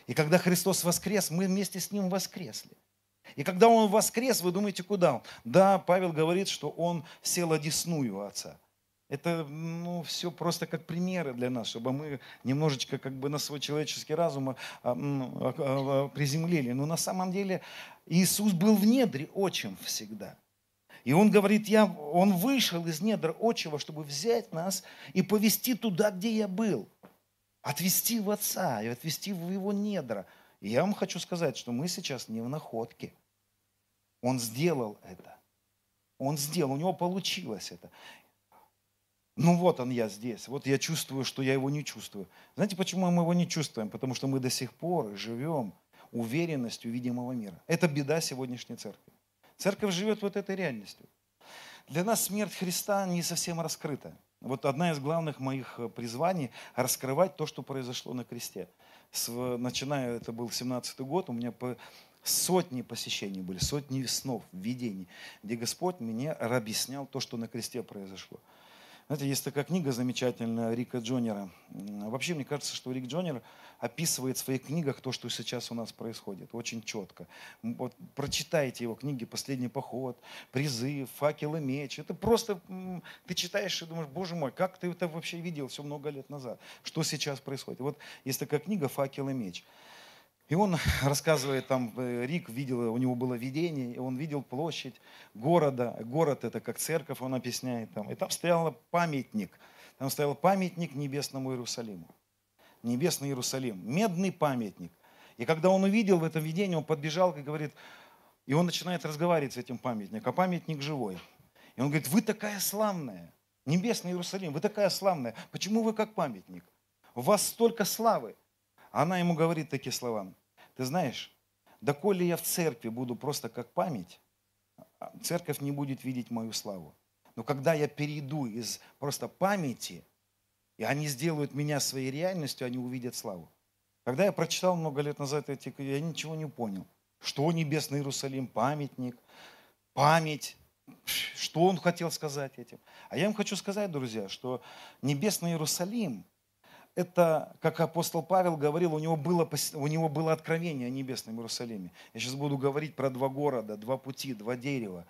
И когда Христос воскрес, мы вместе с Ним воскресли. И когда Он воскрес, вы думаете, куда Он? Да, Павел говорит, что Он сел одесную Отца. Это ну, все просто как примеры для нас, чтобы мы немножечко как бы на свой человеческий разум а, а, а, приземлили. Но на самом деле Иисус был в недре отчим всегда. И он говорит, я, он вышел из недр отчего, чтобы взять нас и повести туда, где я был. Отвести в Отца и отвести в его недра. И я вам хочу сказать, что мы сейчас не в находке. Он сделал это. Он сделал, у него получилось это. Ну вот он я здесь, вот я чувствую, что я его не чувствую. Знаете, почему мы его не чувствуем? Потому что мы до сих пор живем уверенностью видимого мира. Это беда сегодняшней церкви. Церковь живет вот этой реальностью. Для нас смерть Христа не совсем раскрыта. Вот одна из главных моих э, призваний – раскрывать то, что произошло на кресте. С, начиная, это был 17-й год, у меня по, сотни посещений были, сотни снов, видений, где Господь мне объяснял то, что на кресте произошло. Знаете, есть такая книга замечательная Рика Джонера. Вообще, мне кажется, что Рик Джонер описывает в своих книгах то, что сейчас у нас происходит, очень четко. Вот прочитайте его книги «Последний поход», «Призыв», «Факел и меч». Это просто, ты читаешь и думаешь, боже мой, как ты это вообще видел все много лет назад? Что сейчас происходит? Вот есть такая книга «Факел и меч». И он рассказывает, там э, Рик видел, у него было видение, и он видел площадь города. Город это как церковь, он объясняет там. И там стоял памятник. Там стоял памятник небесному Иерусалиму. Небесный Иерусалим. Медный памятник. И когда он увидел в этом видении, он подбежал и говорит, и он начинает разговаривать с этим памятником, а памятник живой. И он говорит, вы такая славная, небесный Иерусалим, вы такая славная. Почему вы как памятник? У вас столько славы. Она ему говорит такие слова. Ты знаешь, доколе я в церкви буду просто как память, церковь не будет видеть мою славу. Но когда я перейду из просто памяти, и они сделают меня своей реальностью, они увидят славу. Когда я прочитал много лет назад эти, я ничего не понял. Что Небесный Иерусалим, памятник, память, что он хотел сказать этим. А я им хочу сказать, друзья, что Небесный Иерусалим – это, как апостол Павел говорил, у него, было, у него было откровение о небесном Иерусалиме. Я сейчас буду говорить про два города, два пути, два дерева,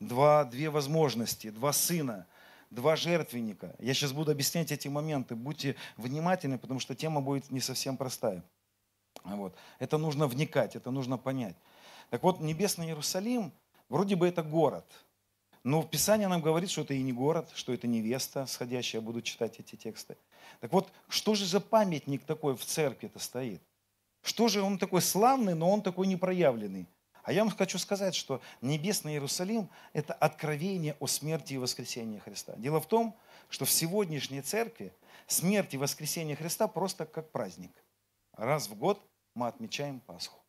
два, две возможности, два сына, два жертвенника. Я сейчас буду объяснять эти моменты. Будьте внимательны, потому что тема будет не совсем простая. Вот. Это нужно вникать, это нужно понять. Так вот, небесный Иерусалим, вроде бы это город – но в Писании нам говорит, что это и не город, что это невеста сходящая. Я буду читать эти тексты. Так вот, что же за памятник такой в церкви-то стоит? Что же он такой славный, но он такой непроявленный? А я вам хочу сказать, что небесный Иерусалим – это откровение о смерти и воскресении Христа. Дело в том, что в сегодняшней церкви смерть и воскресение Христа просто как праздник. Раз в год мы отмечаем Пасху.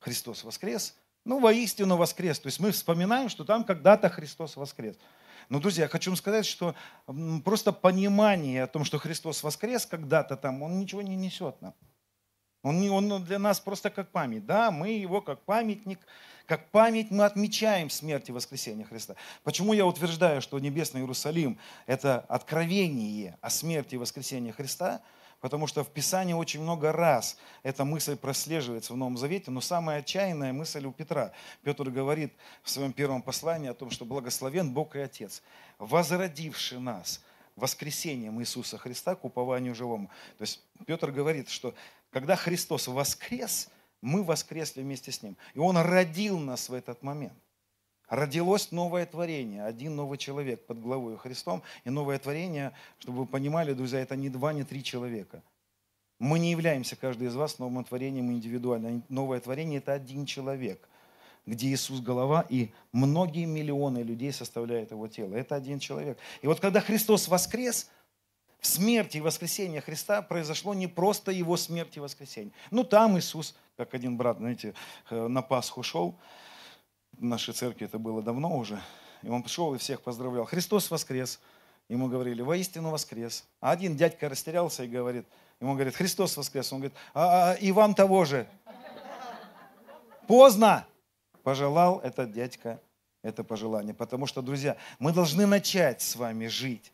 Христос воскрес, ну, воистину воскрес. То есть мы вспоминаем, что там когда-то Христос воскрес. Но, друзья, я хочу вам сказать, что просто понимание о том, что Христос воскрес когда-то там, он ничего не несет нам. Он, он для нас просто как память. Да, мы его как памятник, как память мы отмечаем смерть и воскресение Христа. Почему я утверждаю, что Небесный Иерусалим – это откровение о смерти и воскресении Христа – потому что в Писании очень много раз эта мысль прослеживается в Новом Завете, но самая отчаянная мысль у Петра. Петр говорит в своем первом послании о том, что благословен Бог и Отец, возродивший нас воскресением Иисуса Христа к упованию живому. То есть Петр говорит, что когда Христос воскрес, мы воскресли вместе с Ним. И Он родил нас в этот момент родилось новое творение, один новый человек под главой Христом. И новое творение, чтобы вы понимали, друзья, это не два, не три человека. Мы не являемся, каждый из вас, новым творением индивидуально. Новое творение – это один человек, где Иисус – голова, и многие миллионы людей составляют его тело. Это один человек. И вот когда Христос воскрес, в смерти и воскресении Христа произошло не просто его смерть и воскресение. Ну, там Иисус, как один брат, знаете, э, на Пасху шел, в нашей церкви это было давно уже. И он пришел и всех поздравлял. Христос воскрес. Ему говорили, воистину воскрес. А один дядька растерялся и говорит, ему говорит, Христос воскрес. Он говорит, а, а и вам того же. Поздно. Пожелал этот дядька это пожелание. Потому что, друзья, мы должны начать с вами жить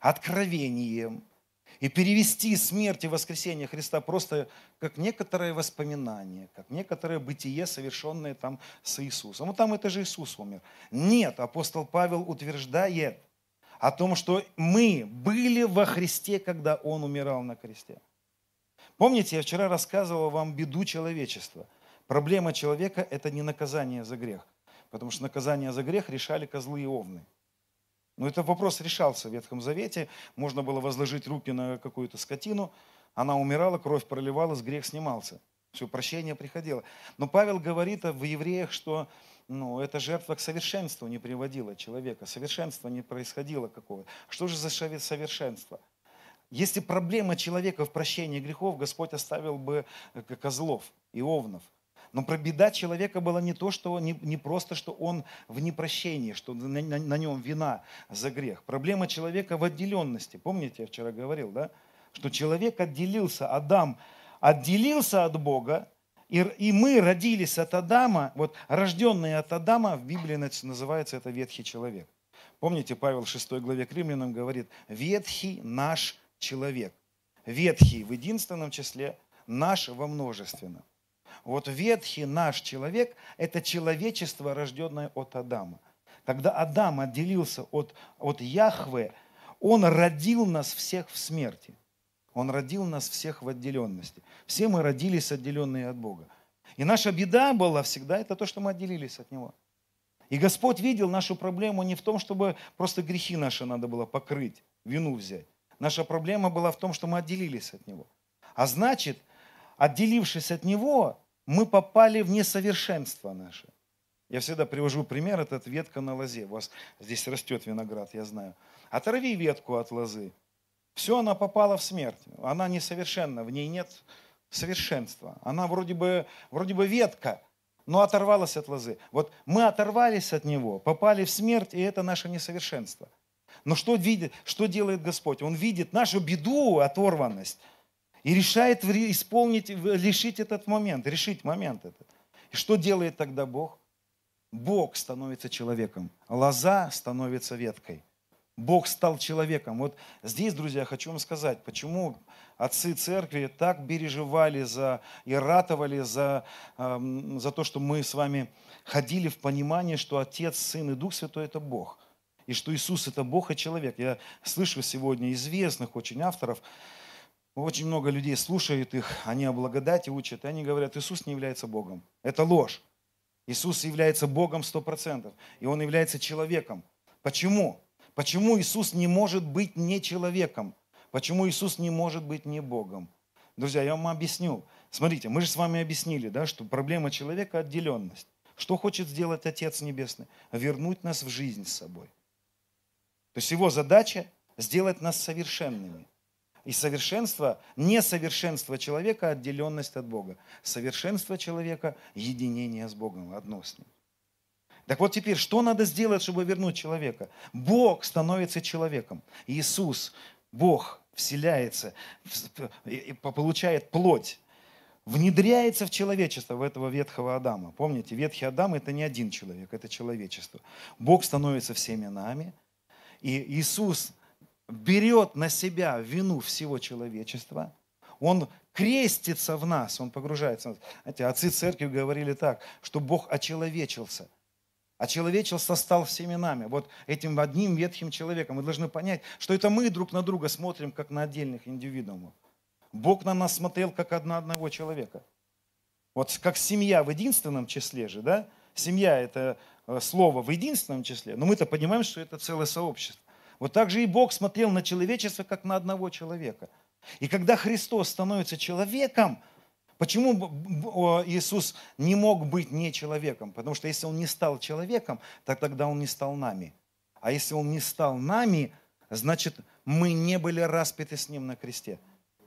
откровением, и перевести смерть и воскресение Христа просто как некоторое воспоминание, как некоторое бытие, совершенное там с Иисусом. Ну там это же Иисус умер. Нет, апостол Павел утверждает о том, что мы были во Христе, когда Он умирал на кресте. Помните, я вчера рассказывал вам беду человечества. Проблема человека – это не наказание за грех. Потому что наказание за грех решали козлы и овны. Но этот вопрос решался в Ветхом Завете. Можно было возложить руки на какую-то скотину, она умирала, кровь проливалась, грех снимался. Все, прощение приходило. Но Павел говорит в евреях, что ну, эта жертва к совершенству не приводила человека. Совершенство не происходило какого. Что же за совершенство? Если проблема человека в прощении грехов, Господь оставил бы э, козлов и овнов – но про беда человека была не то, что не, не просто, что он в непрощении, что на, на, на нем вина за грех. Проблема человека в отделенности. Помните, я вчера говорил, да? Что человек отделился, Адам отделился от Бога, и, и мы родились от Адама, вот рожденные от Адама, в Библии называется это ветхий человек. Помните, Павел в 6 главе к римлянам говорит, ветхий наш человек. Ветхий в единственном числе, наш во множественном. Вот ветхий наш человек – это человечество, рожденное от Адама. Когда Адам отделился от, от Яхве, он родил нас всех в смерти. Он родил нас всех в отделенности. Все мы родились отделенные от Бога. И наша беда была всегда это то, что мы отделились от Него. И Господь видел нашу проблему не в том, чтобы просто грехи наши надо было покрыть, вину взять. Наша проблема была в том, что мы отделились от Него. А значит, отделившись от Него, мы попали в несовершенство наше. Я всегда привожу пример, этот ветка на лозе. У вас здесь растет виноград, я знаю. Оторви ветку от лозы. Все, она попала в смерть. Она несовершенна, в ней нет совершенство. Она вроде бы, вроде бы ветка, но оторвалась от лозы. Вот мы оторвались от него, попали в смерть, и это наше несовершенство. Но что, видит, что делает Господь? Он видит нашу беду, оторванность, и решает исполнить, решить этот момент, решить момент этот. И что делает тогда Бог? Бог становится человеком, лоза становится веткой. Бог стал человеком. Вот здесь, друзья, хочу вам сказать, почему отцы церкви так переживали за и ратовали за, э, за то, что мы с вами ходили в понимание, что Отец, Сын и Дух Святой – это Бог. И что Иисус – это Бог и человек. Я слышу сегодня известных очень авторов, очень много людей слушают их, они о благодати учат, и они говорят, Иисус не является Богом. Это ложь. Иисус является Богом сто процентов, и Он является человеком. Почему? Почему Иисус не может быть не человеком? Почему Иисус не может быть не Богом? Друзья, я вам объясню. Смотрите, мы же с вами объяснили, да, что проблема человека – отделенность. Что хочет сделать Отец Небесный? Вернуть нас в жизнь с собой. То есть его задача – сделать нас совершенными. И совершенство, несовершенство человека – отделенность от Бога. Совершенство человека – единение с Богом, одно с Ним. Так вот теперь, что надо сделать, чтобы вернуть человека? Бог становится человеком. Иисус Бог вселяется, получает плоть, внедряется в человечество, в этого ветхого Адама. Помните, ветхий Адам – это не один человек, это человечество. Бог становится всеми нами, и Иисус берет на себя вину всего человечества, Он крестится в нас, Он погружается в нас. Знаете, отцы церкви говорили так, что Бог очеловечился – а человечество стал всеми нами. Вот этим одним ветхим человеком. Мы должны понять, что это мы друг на друга смотрим, как на отдельных индивидуумов. Бог на нас смотрел, как на одного человека. Вот как семья в единственном числе же, да? Семья – это э, слово в единственном числе, но мы-то понимаем, что это целое сообщество. Вот так же и Бог смотрел на человечество, как на одного человека. И когда Христос становится человеком, Почему Иисус не мог быть не человеком? Потому что если Он не стал человеком, так тогда Он не стал нами. А если Он не стал нами, значит, мы не были распяты с Ним на кресте.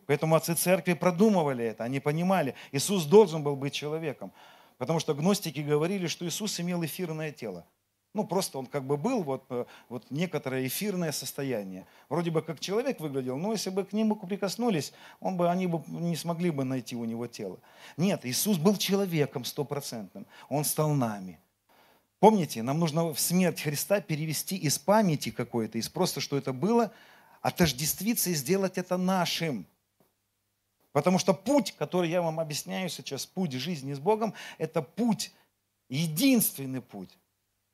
Поэтому отцы церкви продумывали это, они понимали, Иисус должен был быть человеком. Потому что гностики говорили, что Иисус имел эфирное тело. Ну, просто он как бы был вот, э, вот некоторое эфирное состояние. Вроде бы как человек выглядел, но если бы к нему прикоснулись, он бы, они бы не смогли бы найти у него тело. Нет, Иисус был человеком стопроцентным. Он стал нами. Помните, нам нужно в смерть Христа перевести из памяти какой-то, из просто, что это было, отождествиться и сделать это нашим. Потому что путь, который я вам объясняю сейчас, путь жизни с Богом, это путь, единственный путь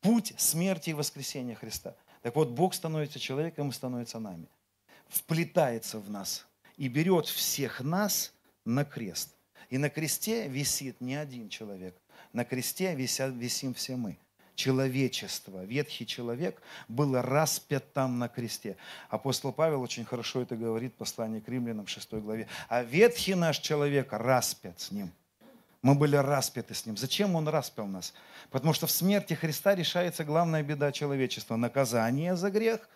путь смерти и воскресения Христа. Так вот, Бог становится человеком и становится нами. Вплетается в нас и берет всех нас на крест. И на кресте висит не один человек. На кресте висят, висим все мы. Человечество, ветхий человек был распят там на кресте. Апостол Павел очень хорошо это говорит в послании к римлянам 6 главе. А ветхий наш человек распят с ним – мы были распяты с Ним. Зачем Он распял нас? Потому что в смерти Христа решается главная беда человечества. Наказание за грех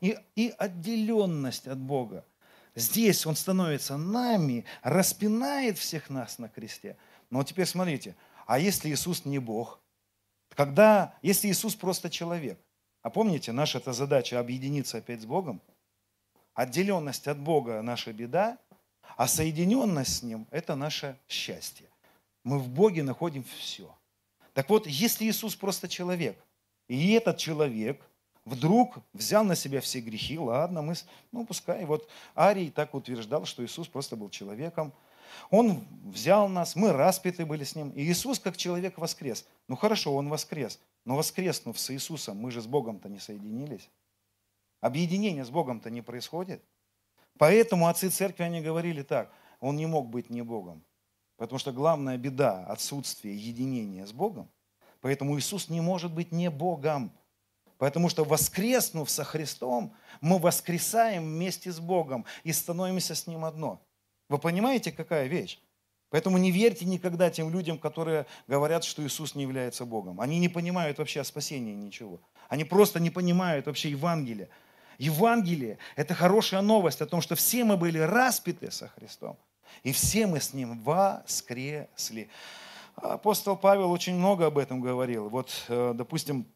и, и отделенность от Бога. Здесь Он становится нами, распинает всех нас на кресте. Но теперь смотрите, а если Иисус не Бог? Когда, если Иисус просто человек, а помните, наша эта задача объединиться опять с Богом, отделенность от Бога – наша беда, а соединенность с Ним – это наше счастье. Мы в Боге находим все. Так вот, если Иисус просто человек, и этот человек вдруг взял на себя все грехи, ладно, мы, ну пускай, вот Арий так утверждал, что Иисус просто был человеком, он взял нас, мы распяты были с ним, и Иисус как человек воскрес. Ну хорошо, он воскрес, но воскреснув с Иисусом, мы же с Богом-то не соединились. Объединение с Богом-то не происходит. Поэтому отцы церкви, они говорили так, он не мог быть не Богом. Потому что главная беда – отсутствие единения с Богом. Поэтому Иисус не может быть не Богом. Потому что воскреснув со Христом, мы воскресаем вместе с Богом и становимся с Ним одно. Вы понимаете, какая вещь? Поэтому не верьте никогда тем людям, которые говорят, что Иисус не является Богом. Они не понимают вообще о спасении ничего. Они просто не понимают вообще Евангелия. Евангелие – это хорошая новость о том, что все мы были распяты со Христом. И все мы с Ним воскресли. Апостол Павел очень много об этом говорил. Вот, э, допустим,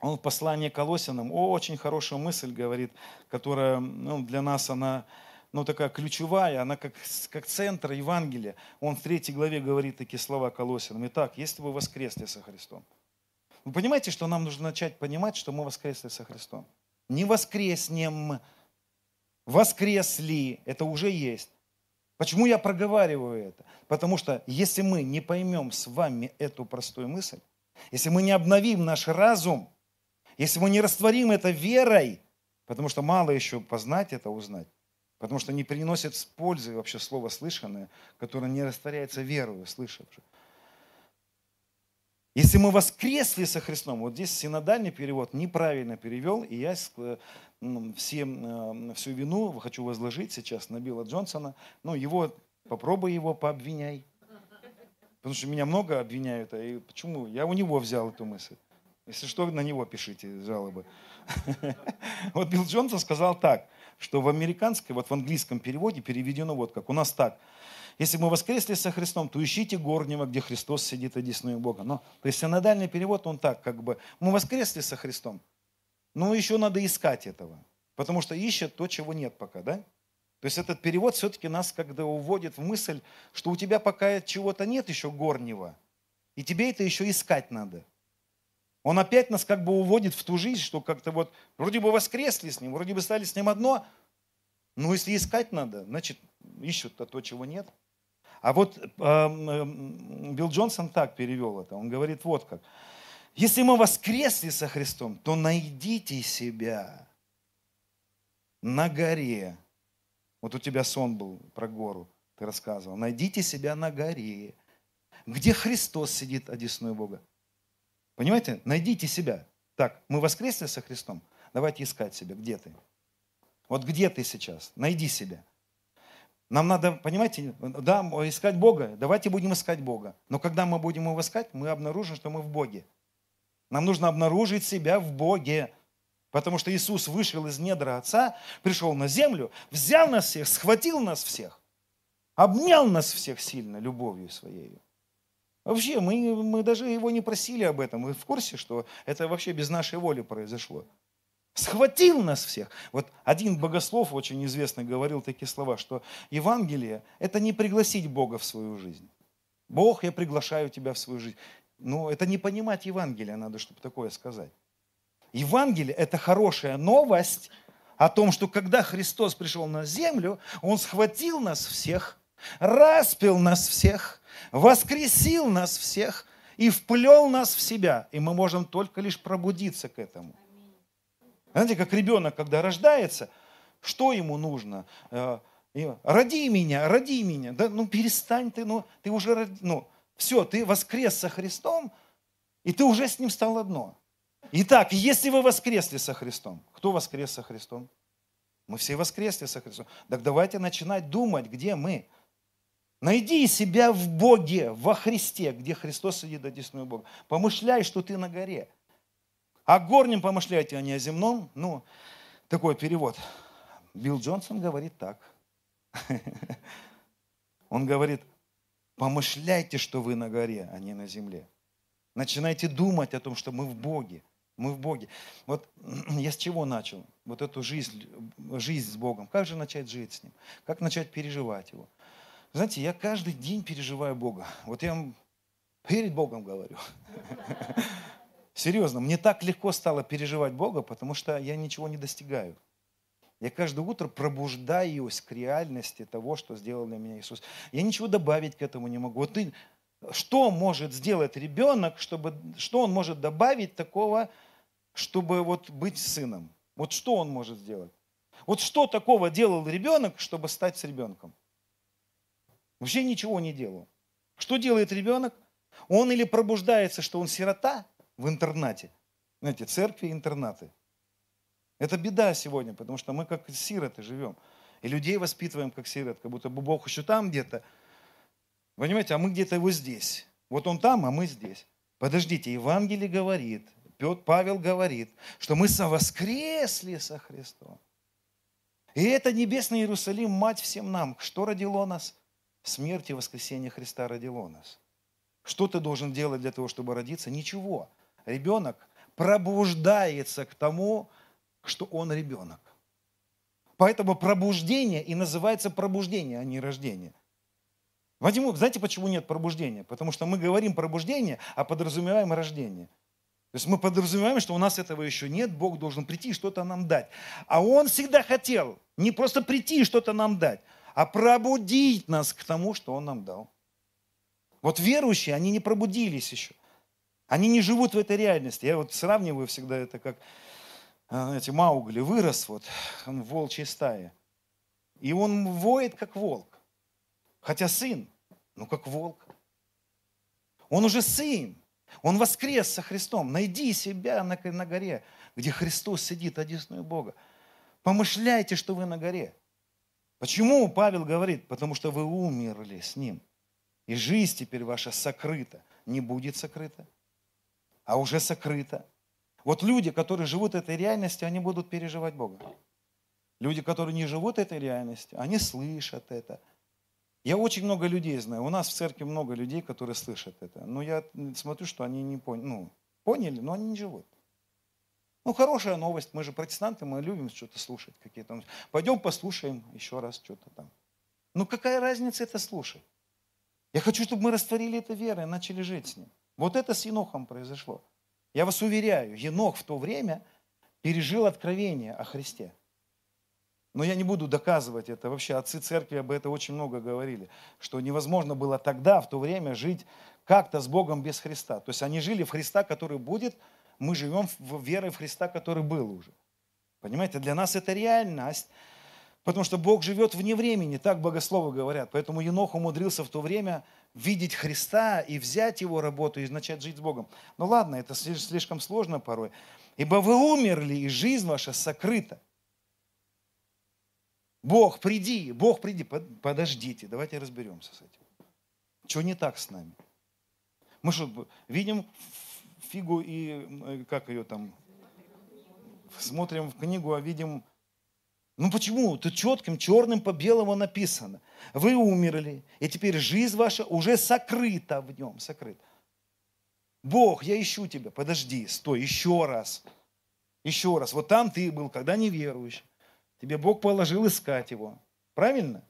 он в послании к Колосинам очень хорошую мысль говорит, которая ну, для нас она ну, такая ключевая, она как, как центр Евангелия. Он в третьей главе говорит такие слова Колосинам. Итак, если вы воскресли со Христом. Вы понимаете, что нам нужно начать понимать, что мы воскресли со Христом. Не воскреснем, воскресли, это уже есть. Почему я проговариваю это? Потому что если мы не поймем с вами эту простую мысль, если мы не обновим наш разум, если мы не растворим это верой, потому что мало еще познать это, узнать, потому что не приносит пользы вообще слово слышанное, которое не растворяется верою, слышавшим. Если мы воскресли со Христом, вот здесь синодальный перевод неправильно перевел, и я всем, э, всю вину хочу возложить сейчас на Билла Джонсона. Ну, его, попробуй его пообвиняй. Потому что меня много обвиняют. А и почему? Я у него взял эту мысль. Если что, на него пишите жалобы. Вот Билл Джонсон сказал так, что в американской, вот в английском переводе переведено вот как. У нас так. Если мы воскресли со Христом, то ищите горнего, где Христос сидит одесную Бога. Но, то есть синодальный перевод, он так, как бы, мы воскресли со Христом, но еще надо искать этого. Потому что ищет то, чего нет пока, да? То есть этот перевод все-таки нас когда уводит в мысль, что у тебя пока чего-то нет еще горнего, и тебе это еще искать надо. Он опять нас как бы уводит в ту жизнь, что как-то вот вроде бы воскресли с ним, вроде бы стали с ним одно, но если искать надо, значит ищут -то, то, чего нет. А вот э, э, Билл Джонсон так перевел это. Он говорит вот как. Если мы воскресли со Христом, то найдите себя на горе. Вот у тебя сон был про гору, ты рассказывал. Найдите себя на горе, где Христос сидит одесную Бога. Понимаете? Найдите себя. Так, мы воскресли со Христом. Давайте искать себя. Где ты? Вот где ты сейчас? Найди себя. Нам надо, понимаете, да, искать Бога. Давайте будем искать Бога. Но когда мы будем его искать, мы обнаружим, что мы в Боге. Нам нужно обнаружить себя в Боге. Потому что Иисус вышел из недра Отца, пришел на землю, взял нас всех, схватил нас всех, обнял нас всех сильно любовью своей. Вообще, мы, мы даже его не просили об этом. Мы в курсе, что это вообще без нашей воли произошло. Схватил нас всех. Вот один богослов очень известный говорил такие слова, что Евангелие – это не пригласить Бога в свою жизнь. Бог, я приглашаю тебя в свою жизнь. Ну, это не понимать Евангелие надо, чтобы такое сказать. Евангелие – это хорошая новость о том, что когда Христос пришел на землю, Он схватил нас всех, распил нас всех, воскресил нас всех и вплел нас в себя. И мы можем только лишь пробудиться к этому – знаете, как ребенок, когда рождается, что ему нужно? Э, роди меня, роди меня. Да, ну перестань ты, ну ты уже, ну все, ты воскрес со Христом, и ты уже с Ним стал одно. Итак, если вы воскресли со Христом, кто воскрес со Христом? Мы все воскресли со Христом. Так давайте начинать думать, где мы. Найди себя в Боге, во Христе, где Христос сидит одесную Бога. Помышляй, что ты на горе. О горнем помышляйте, а не о земном. Ну, такой перевод. Билл Джонсон говорит так. Он говорит, помышляйте, что вы на горе, а не на земле. Начинайте думать о том, что мы в Боге. Мы в Боге. Вот я с чего начал? Вот эту жизнь, жизнь с Богом. Как же начать жить с Ним? Как начать переживать Его? Знаете, я каждый день переживаю Бога. Вот я перед Богом говорю. Серьезно, мне так легко стало переживать Бога, потому что я ничего не достигаю. Я каждое утро пробуждаюсь к реальности того, что сделал для меня Иисус. Я ничего добавить к этому не могу. Вот ты, что может сделать ребенок, чтобы, что он может добавить такого, чтобы вот быть сыном? Вот что он может сделать? Вот что такого делал ребенок, чтобы стать с ребенком? Вообще ничего не делал. Что делает ребенок? Он или пробуждается, что он сирота, в интернате. Знаете, церкви интернаты. Это беда сегодня, потому что мы как сироты живем. И людей воспитываем как сирот, как будто бы Бог еще там где-то. Понимаете, а мы где-то его здесь. Вот он там, а мы здесь. Подождите, Евангелие говорит, Петр Павел говорит, что мы совоскресли со Христом. И это небесный Иерусалим, мать всем нам. Что родило нас? смерть и воскресение Христа родило нас. Что ты должен делать для того, чтобы родиться? Ничего. Ребенок пробуждается к тому, что он ребенок. Поэтому пробуждение и называется пробуждение, а не рождение. Вадим, знаете, почему нет пробуждения? Потому что мы говорим пробуждение, а подразумеваем рождение. То есть мы подразумеваем, что у нас этого еще нет, Бог должен прийти и что-то нам дать. А Он всегда хотел не просто прийти и что-то нам дать, а пробудить нас к тому, что Он нам дал. Вот верующие, они не пробудились еще. Они не живут в этой реальности. Я вот сравниваю всегда это как, знаете, Маугли вырос вот он в волчьей стае. И он воет, как волк. Хотя сын, ну как волк. Он уже сын. Он воскрес со Христом. Найди себя на, на горе, где Христос сидит, одесную Бога. Помышляйте, что вы на горе. Почему Павел говорит? Потому что вы умерли с Ним. И жизнь теперь ваша сокрыта. Не будет сокрыта, а уже сокрыта. Вот люди, которые живут этой реальностью, они будут переживать Бога. Люди, которые не живут этой реальностью, они слышат это – я очень много людей знаю. У нас в церкви много людей, которые слышат это. Но я смотрю, что они не поняли. Ну, поняли, но они не живут. Ну, хорошая новость. Мы же протестанты, мы любим что-то слушать. Какие-то. Пойдем послушаем еще раз что-то там. Ну, какая разница это слушать? Я хочу, чтобы мы растворили это верой и начали жить с ним. Вот это с Енохом произошло. Я вас уверяю, Енох в то время пережил откровение о Христе. Но я не буду доказывать это. Вообще отцы церкви об этом очень много говорили, что невозможно было тогда, в то время, жить как-то с Богом без Христа. То есть они жили в Христа, который будет, мы живем в верой в Христа, который был уже. Понимаете, для нас это реальность, потому что Бог живет вне времени, так богословы говорят. Поэтому Енох умудрился в то время видеть Христа и взять его работу и начать жить с Богом. Ну ладно, это слишком сложно порой. Ибо вы умерли, и жизнь ваша сокрыта. Бог, приди, Бог, приди. Подождите, давайте разберемся с этим. Что не так с нами? Мы что, видим фигу и, как ее там, смотрим в книгу, а видим, ну почему? Тут четким, черным по белому написано. Вы умерли, и теперь жизнь ваша уже сокрыта в нем, сокрыта. Бог, я ищу тебя, подожди, стой, еще раз. Еще раз. Вот там ты был, когда неверующий. Тебе Бог положил искать Его. Правильно?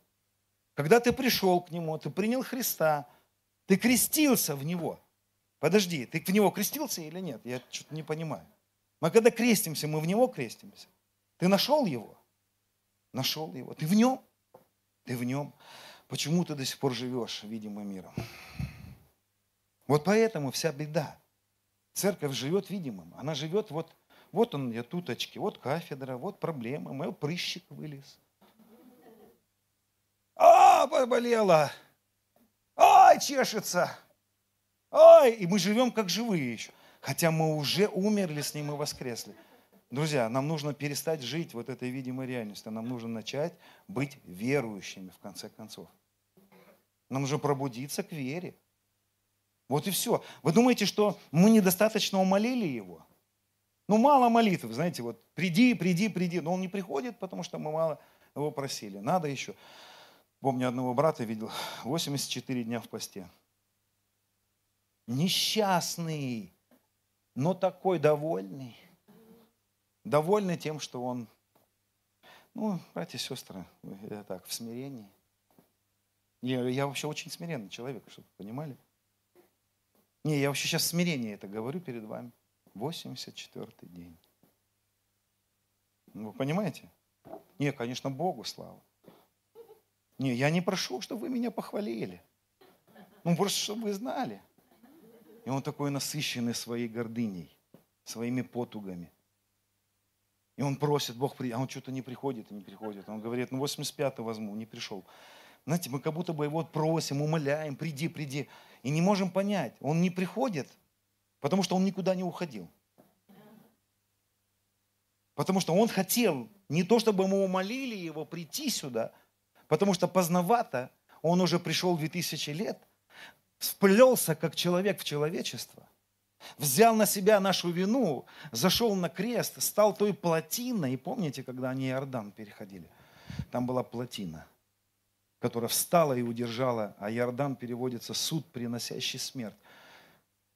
Когда ты пришел к Нему, ты принял Христа, ты крестился в Него. Подожди, ты в Него крестился или нет? Я что-то не понимаю. Мы когда крестимся, мы в Него крестимся. Ты нашел Его? Нашел Его. Ты в Нем? Ты в Нем. Почему ты до сих пор живешь видимым миром? Вот поэтому вся беда. Церковь живет видимым. Она живет вот вот он, я туточки, вот кафедра, вот проблемы, мой прыщик вылез. А, поболела. Ай, чешется. Ай, и мы живем как живые еще. Хотя мы уже умерли с ним и воскресли. Друзья, нам нужно перестать жить вот этой видимой реальностью. Нам нужно начать быть верующими, в конце концов. Нам нужно пробудиться к вере. Вот и все. Вы думаете, что мы недостаточно умолили его? Ну, мало молитв, знаете, вот приди, приди, приди. Но он не приходит, потому что мы мало его просили. Надо еще. Помню, одного брата видел, 84 дня в посте. Несчастный, но такой довольный. Довольный тем, что он, ну, братья и сестры, я так, в смирении. Я, я вообще очень смиренный человек, чтобы вы понимали. Не, я вообще сейчас в смирении это говорю перед вами. 84 день. Вы понимаете? Не, конечно, Богу слава. Не, я не прошу, чтобы вы меня похвалили. Ну, просто, чтобы вы знали. И он такой насыщенный своей гордыней, своими потугами. И он просит, Бог приди, а он что-то не приходит и не приходит. Он говорит, ну 85-й возьму, не пришел. Знаете, мы как будто бы его просим, умоляем, приди, приди. И не можем понять, он не приходит, Потому что он никуда не уходил. Потому что он хотел не то, чтобы мы умолили его прийти сюда, потому что поздновато он уже пришел 2000 лет, вплелся как человек в человечество, взял на себя нашу вину, зашел на крест, стал той плотиной. И помните, когда они Иордан переходили? Там была плотина. которая встала и удержала, а Иордан переводится суд, приносящий смерть.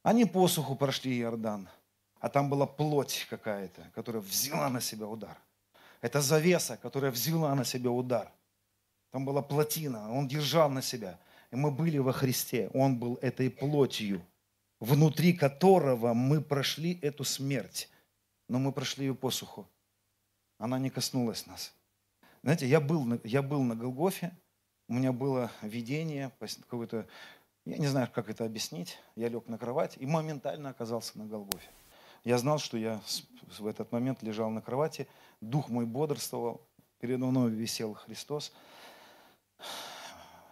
Они посуху прошли Иордан, а там была плоть какая-то, которая взяла на себя удар. Это завеса, которая взяла на себя удар. Там была плотина, он держал на себя. И мы были во Христе, он был этой плотью, внутри которого мы прошли эту смерть. Но мы прошли ее посуху. Она не коснулась нас. Знаете, я был, я был на Голгофе, у меня было видение, какое-то, я не знаю, как это объяснить. Я лег на кровать и моментально оказался на Голгофе. Я знал, что я в этот момент лежал на кровати, дух мой бодрствовал, передо мной висел Христос.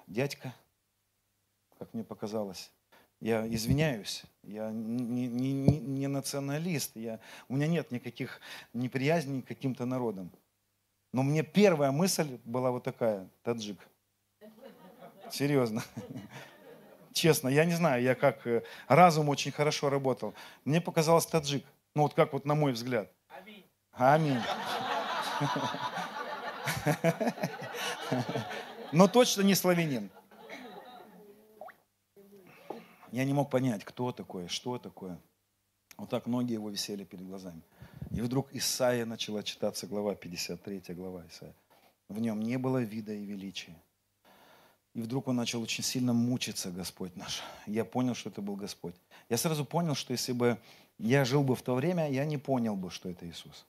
Дядька, как мне показалось, я извиняюсь, я не, не, не, националист, я, у меня нет никаких неприязней к каким-то народам. Но мне первая мысль была вот такая, таджик. Серьезно. Честно, я не знаю, я как, э, разум очень хорошо работал. Мне показалось таджик. Ну вот как вот на мой взгляд. Аминь. Аминь. Но точно не славянин. Я не мог понять, кто такой, что такое. Вот так ноги его висели перед глазами. И вдруг Исаия начала читаться, глава 53, глава Исаия. В нем не было вида и величия. И вдруг он начал очень сильно мучиться, Господь наш. Я понял, что это был Господь. Я сразу понял, что если бы я жил бы в то время, я не понял бы, что это Иисус.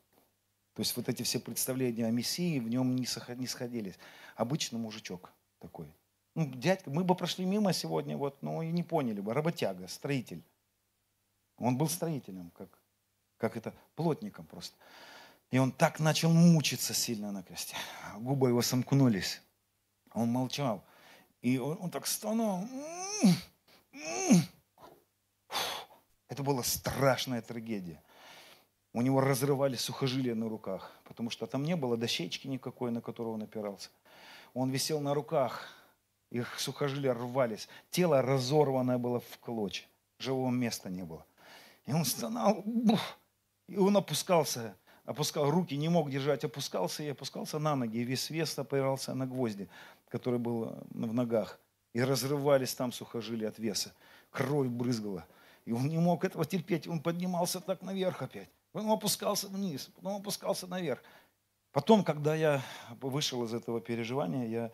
То есть вот эти все представления о Мессии в нем не сходились. Обычный мужичок такой. Ну, дядька, мы бы прошли мимо сегодня, вот, ну и не поняли бы. Работяга, строитель. Он был строителем, как, как это, плотником просто. И он так начал мучиться сильно на кресте. Губы его сомкнулись. Он молчал. И он, он так стонал. Это была страшная трагедия. У него разрывали сухожилия на руках, потому что там не было дощечки никакой, на которую он опирался. Он висел на руках, их сухожилия рвались, тело разорванное было в клочья, живого места не было. И он стонал, и он опускался, опускал руки, не мог держать, опускался и опускался на ноги, и весь вес опирался на гвозди, который был в ногах. И разрывались там сухожилия от веса. Кровь брызгала. И он не мог этого терпеть. Он поднимался так наверх опять. Потом опускался вниз, потом опускался наверх. Потом, когда я вышел из этого переживания, я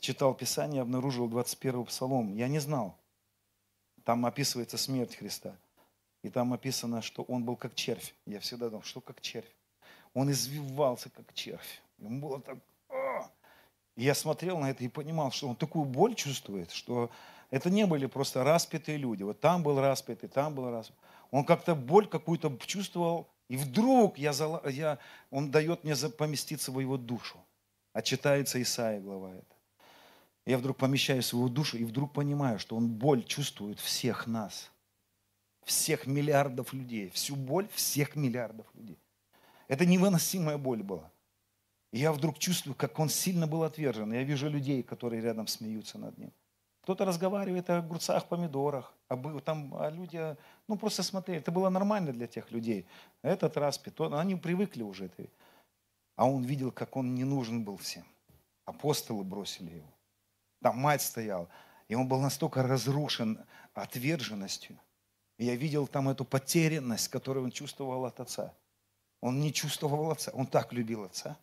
читал Писание, обнаружил 21 псалом. Я не знал. Там описывается смерть Христа. И там описано, что он был как червь. Я всегда думал, что как червь. Он извивался как червь. Ему было так... И я смотрел на это и понимал, что он такую боль чувствует, что это не были просто распятые люди. Вот там был распятый, там был распятый. Он как-то боль какую-то чувствовал, и вдруг я, я, он дает мне поместиться в его душу. А читается Исаия глава это. Я вдруг помещаюсь в его душу и вдруг понимаю, что он боль чувствует всех нас. Всех миллиардов людей. Всю боль всех миллиардов людей. Это невыносимая боль была. И я вдруг чувствую, как он сильно был отвержен. Я вижу людей, которые рядом смеются над ним. Кто-то разговаривает о огурцах, помидорах, об, там, а люди, ну просто смотрели, это было нормально для тех людей. Этот раз, питон, они привыкли уже. А он видел, как он не нужен был всем. Апостолы бросили его. Там мать стояла. И он был настолько разрушен отверженностью. И я видел там эту потерянность, которую он чувствовал от отца. Он не чувствовал отца, он так любил отца.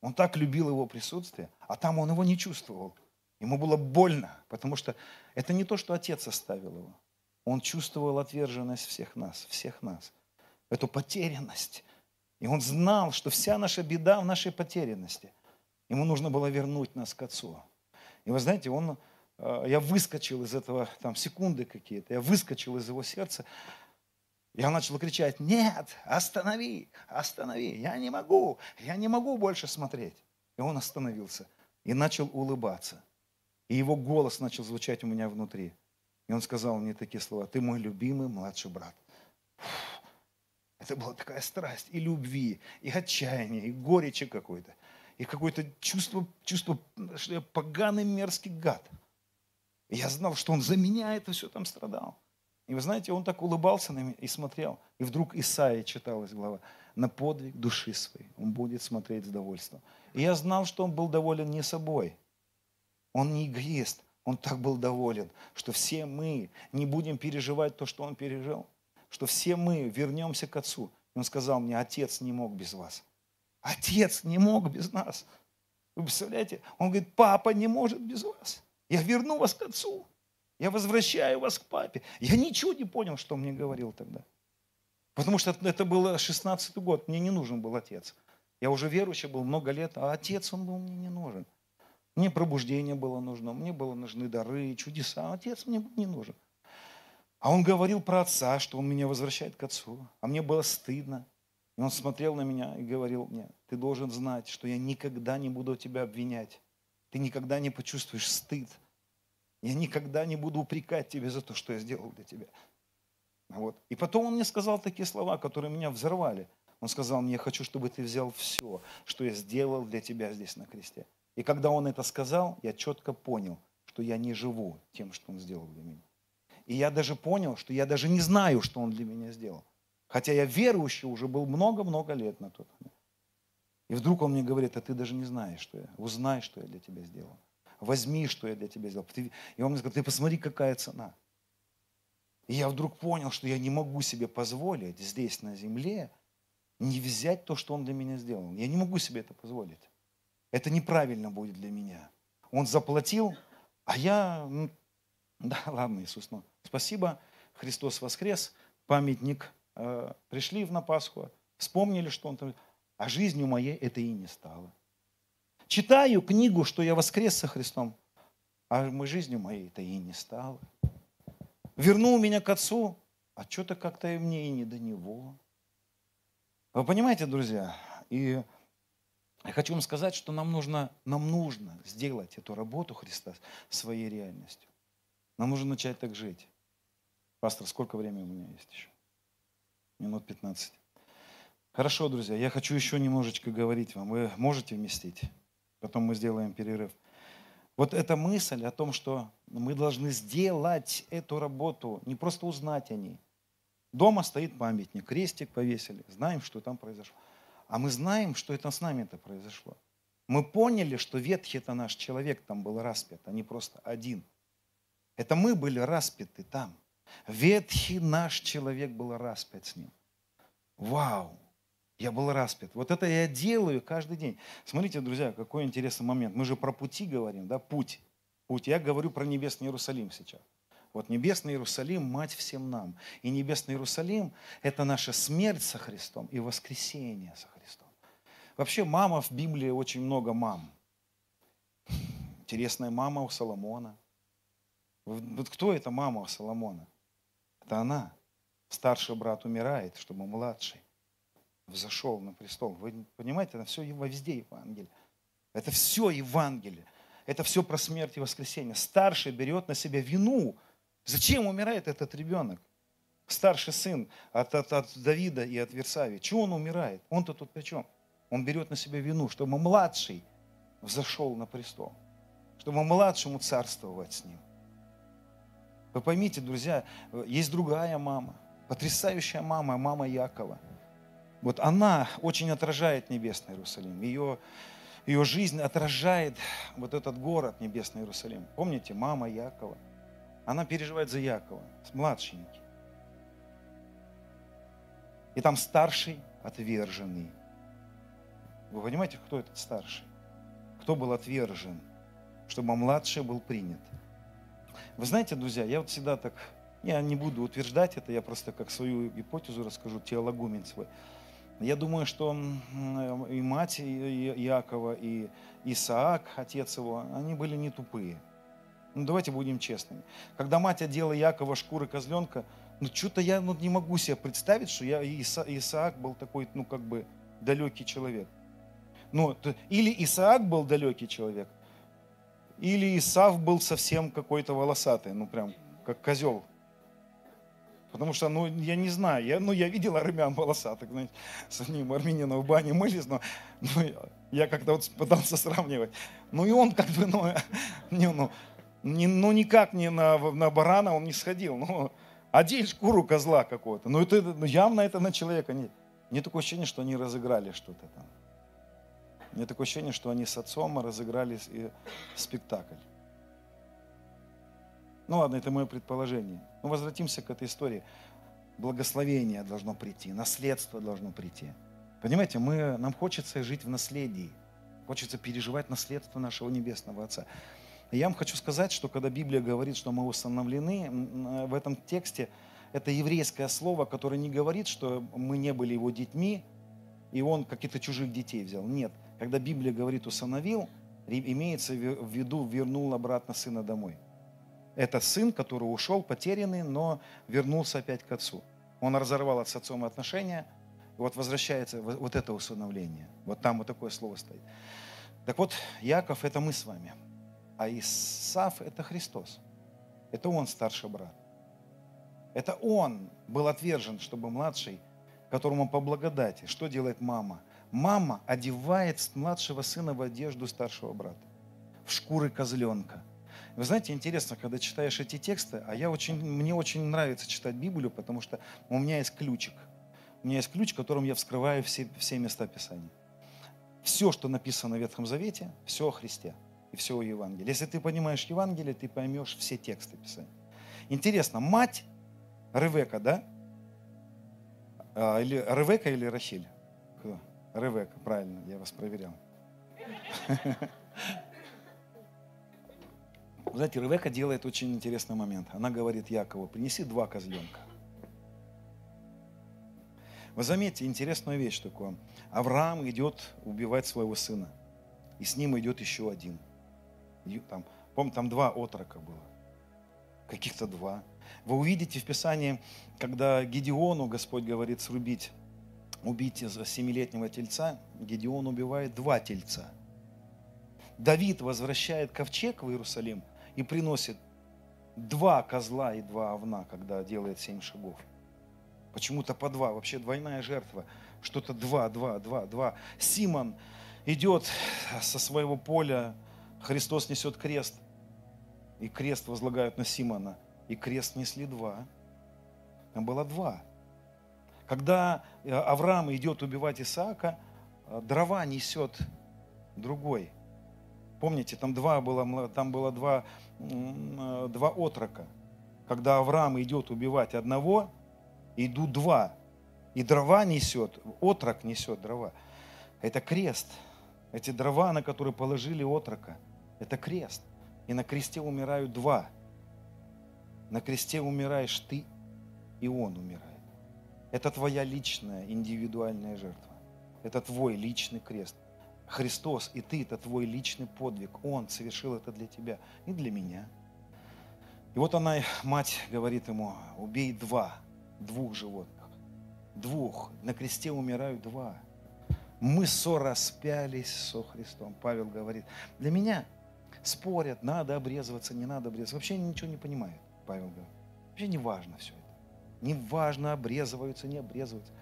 Он так любил его присутствие, а там он его не чувствовал. Ему было больно, потому что это не то, что отец оставил его. Он чувствовал отверженность всех нас, всех нас. Эту потерянность. И он знал, что вся наша беда в нашей потерянности. Ему нужно было вернуть нас к Отцу. И вы знаете, он, э, я выскочил из этого, там секунды какие-то, я выскочил из его сердца, я начал кричать, нет, останови, останови, я не могу, я не могу больше смотреть. И он остановился и начал улыбаться. И его голос начал звучать у меня внутри. И он сказал мне такие слова, ты мой любимый младший брат. Это была такая страсть и любви, и отчаяния, и горечи какой-то. И какое-то чувство, чувство, что я поганый мерзкий гад. И я знал, что он за меня это все там страдал. И вы знаете, он так улыбался на меня и смотрел. И вдруг Исаия читалась глава. На подвиг души своей он будет смотреть с довольством. И я знал, что он был доволен не собой, Он не эгоист. Он так был доволен, что все мы не будем переживать то, что он пережил. Что все мы вернемся к Отцу. И он сказал мне, Отец не мог без вас. Отец не мог без нас. Вы представляете? Он говорит, папа не может без вас. Я верну вас к Отцу. Я возвращаю вас к папе. Я ничего не понял, что он мне говорил тогда. Потому что это был 16 год, мне не нужен был отец. Я уже верующий был много лет, а отец он был мне не нужен. Мне пробуждение было нужно, мне было нужны дары, чудеса. А отец мне не нужен. А он говорил про отца, что он меня возвращает к отцу. А мне было стыдно. И он смотрел на меня и говорил мне, ты должен знать, что я никогда не буду тебя обвинять. Ты никогда не почувствуешь стыд. Я никогда не буду упрекать тебя за то, что я сделал для тебя. Вот. И потом он мне сказал такие слова, которые меня взорвали. Он сказал мне, я хочу, чтобы ты взял все, что я сделал для тебя здесь на кресте. И когда он это сказал, я четко понял, что я не живу тем, что он сделал для меня. И я даже понял, что я даже не знаю, что он для меня сделал. Хотя я верующий уже был много-много лет на тот момент. И вдруг он мне говорит, а ты даже не знаешь, что я. Узнай, что я для тебя сделал. Возьми, что я для тебя сделал. И он мне сказал, ты посмотри, какая цена. И я вдруг понял, что я не могу себе позволить здесь, на земле, не взять то, что он для меня сделал. Я не могу себе это позволить. Это неправильно будет для меня. Он заплатил, а я, да, ладно, Иисус, ну, спасибо, Христос воскрес, памятник, пришли на Пасху, вспомнили, что он там, а жизнью моей это и не стало. Читаю книгу, что я воскрес со Христом, а мы жизнью моей это и не стало. Вернул меня к Отцу, а что-то как-то мне и не до Него. Вы понимаете, друзья? И я хочу вам сказать, что нам нужно, нам нужно сделать эту работу Христа своей реальностью. Нам нужно начать так жить. Пастор, сколько времени у меня есть еще? Минут 15. Хорошо, друзья, я хочу еще немножечко говорить вам. Вы можете вместить? Потом мы сделаем перерыв. Вот эта мысль о том, что мы должны сделать эту работу, не просто узнать о ней. Дома стоит памятник, крестик повесили, знаем, что там произошло. А мы знаем, что это с нами это произошло. Мы поняли, что ветхий это наш человек там был распят, а не просто один. Это мы были распяты там. Ветхий наш человек был распят с ним. Вау! Я был распят. Вот это я делаю каждый день. Смотрите, друзья, какой интересный момент. Мы же про пути говорим, да, путь. Путь. Я говорю про небесный Иерусалим сейчас. Вот небесный Иерусалим – мать всем нам. И небесный Иерусалим – это наша смерть со Христом и воскресение со Христом. Вообще мама в Библии очень много мам. Интересная мама у Соломона. Вот кто эта мама у Соломона? Это она. Старший брат умирает, чтобы младший взошел на престол. Вы понимаете, это все везде Евангелие. Это все Евангелие. Это все про смерть и воскресение. Старший берет на себя вину – Зачем умирает этот ребенок? Старший сын от, от, от Давида и от Версавии. Чего он умирает? Он-то тут при чем? Он берет на себя вину, чтобы младший взошел на престол. Чтобы младшему царствовать с ним. Вы поймите, друзья, есть другая мама. Потрясающая мама, мама Якова. Вот она очень отражает Небесный Иерусалим. Ее, ее жизнь отражает вот этот город Небесный Иерусалим. Помните, мама Якова – она переживает за Якова, младшенький. И там старший отверженный. Вы понимаете, кто этот старший? Кто был отвержен, чтобы младший был принят? Вы знаете, друзья, я вот всегда так, я не буду утверждать это, я просто как свою гипотезу расскажу, теологумен свой. Я думаю, что и мать Иакова, и Исаак, отец его, они были не тупые – ну, давайте будем честными. Когда мать одела Якова шкуры козленка, ну, что-то я ну, не могу себе представить, что я, Иса, Исаак был такой, ну, как бы, далекий человек. Ну, или Исаак был далекий человек, или Исав был совсем какой-то волосатый, ну, прям, как козел. Потому что, ну, я не знаю, я, ну, я видел армян волосатых, знаете, с одним армянином в бане мылись, но, ну, я как-то вот пытался сравнивать. Ну, и он как бы, ну, не, ну, не, ну никак не на, на барана он не сходил. Ну, одень шкуру козла какого-то. Ну, это, ну, явно это на человека. Не, не такое ощущение, что они разыграли что-то там. Мне такое ощущение, что они с отцом разыграли спектакль. Ну ладно, это мое предположение. Но возвратимся к этой истории. Благословение должно прийти, наследство должно прийти. Понимаете, мы, нам хочется жить в наследии. Хочется переживать наследство нашего Небесного Отца. И я вам хочу сказать, что когда Библия говорит, что мы установлены, в этом тексте это еврейское слово, которое не говорит, что мы не были его детьми, и он каких-то чужих детей взял. Нет. Когда Библия говорит «усыновил», имеется в виду «вернул обратно сына домой». Это сын, который ушел потерянный, но вернулся опять к отцу. Он разорвал с отцом отношения, и вот возвращается вот это усыновление. Вот там вот такое слово стоит. Так вот, Яков – это мы с вами, а Исаф – это Христос. Это он старший брат. Это он был отвержен, чтобы младший, которому по благодати. Что делает мама? Мама одевает младшего сына в одежду старшего брата, в шкуры козленка. Вы знаете, интересно, когда читаешь эти тексты, а я очень, мне очень нравится читать Библию, потому что у меня есть ключик. У меня есть ключ, которым я вскрываю все, все места Писания. Все, что написано в Ветхом Завете, все о Христе и все о Евангелии. Если ты понимаешь Евангелие, ты поймешь все тексты Писания. Интересно, мать Ревека, да? А, или Ревека или Рахиль? Кто? Ревека, правильно, я вас проверял. Знаете, Ревека делает очень интересный момент. Она говорит Якову, принеси два козленка. Вы заметьте интересную вещь такую. Авраам идет убивать своего сына. И с ним идет еще один. Там, помните, там два отрока было. Каких-то два. Вы увидите в Писании, когда Гедеону Господь говорит срубить, убить из семилетнего тельца, Гедеон убивает два тельца. Давид возвращает ковчег в Иерусалим и приносит два козла и два овна, когда делает семь шагов. Почему-то по два, вообще двойная жертва. Что-то два, два, два, два. Симон идет со своего поля, Христос несет крест, и крест возлагают на Симона – и крест несли два. Там было два. Когда э, Авраам идет убивать Исаака, э, дрова несет другой. Помните, там, два было, там было два, э, два отрока. Когда Авраам идет убивать одного, идут два. И дрова несет, отрок несет дрова. Это крест. Эти дрова, на которые положили отрока, это крест. И на кресте умирают два – на кресте умираешь ты, и Он умирает. Это твоя личная, индивидуальная жертва. Это твой личный крест. Христос и ты – это твой личный подвиг. Он совершил это для тебя и для меня. И вот она, мать, говорит ему, убей два, двух животных. Двух. На кресте умирают два. Мы сораспялись со Христом. Павел говорит, для меня спорят, надо обрезываться, не надо обрезываться. Вообще ничего не понимают. Павел говорит. Вообще не важно все это. Не важно, обрезываются, не обрезываются.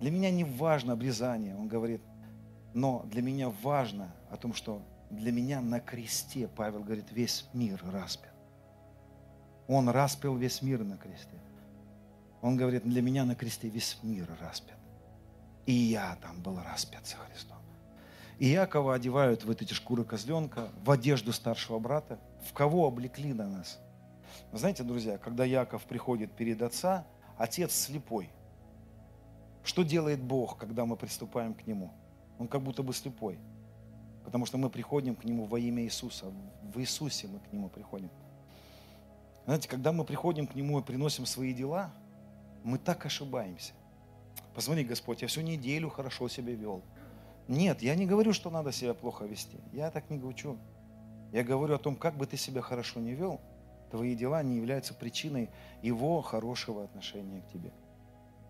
Для меня не важно обрезание, он говорит. Но для меня важно о том, что для меня на кресте, Павел говорит, весь мир распят. Он распил весь мир на кресте. Он говорит, для меня на кресте весь мир распят. И я там был распят со Христом. И Якова одевают в эти шкуры козленка, в одежду старшего брата. В кого облекли на нас? Знаете, друзья, когда Яков приходит перед отца, отец слепой. Что делает Бог, когда мы приступаем к Нему? Он как будто бы слепой. Потому что мы приходим к Нему во имя Иисуса. В Иисусе мы к Нему приходим. Знаете, когда мы приходим к Нему и приносим свои дела, мы так ошибаемся. Посмотри, Господь, я всю неделю хорошо себя вел. Нет, я не говорю, что надо себя плохо вести. Я так не говорю. Я говорю о том, как бы ты себя хорошо не вел – твои дела не являются причиной его хорошего отношения к тебе.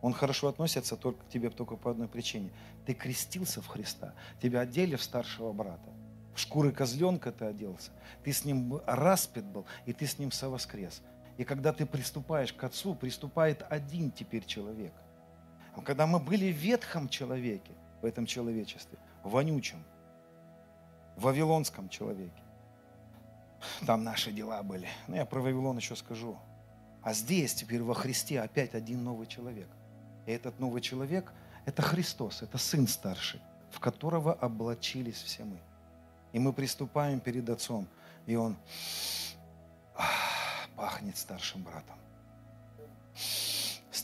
Он хорошо относится только к тебе только по одной причине. Ты крестился в Христа, тебя одели в старшего брата. В шкуры козленка ты оделся. Ты с ним распят был, и ты с ним совоскрес. И когда ты приступаешь к Отцу, приступает один теперь человек. А когда мы были в ветхом человеке, в этом человечестве, вонючем, в вавилонском человеке, там наши дела были. Ну, я про Вавилон еще скажу. А здесь теперь во Христе опять один новый человек. И этот новый человек – это Христос, это Сын старший, в которого облачились все мы. И мы приступаем перед Отцом, и Он, пахнет старшим братом.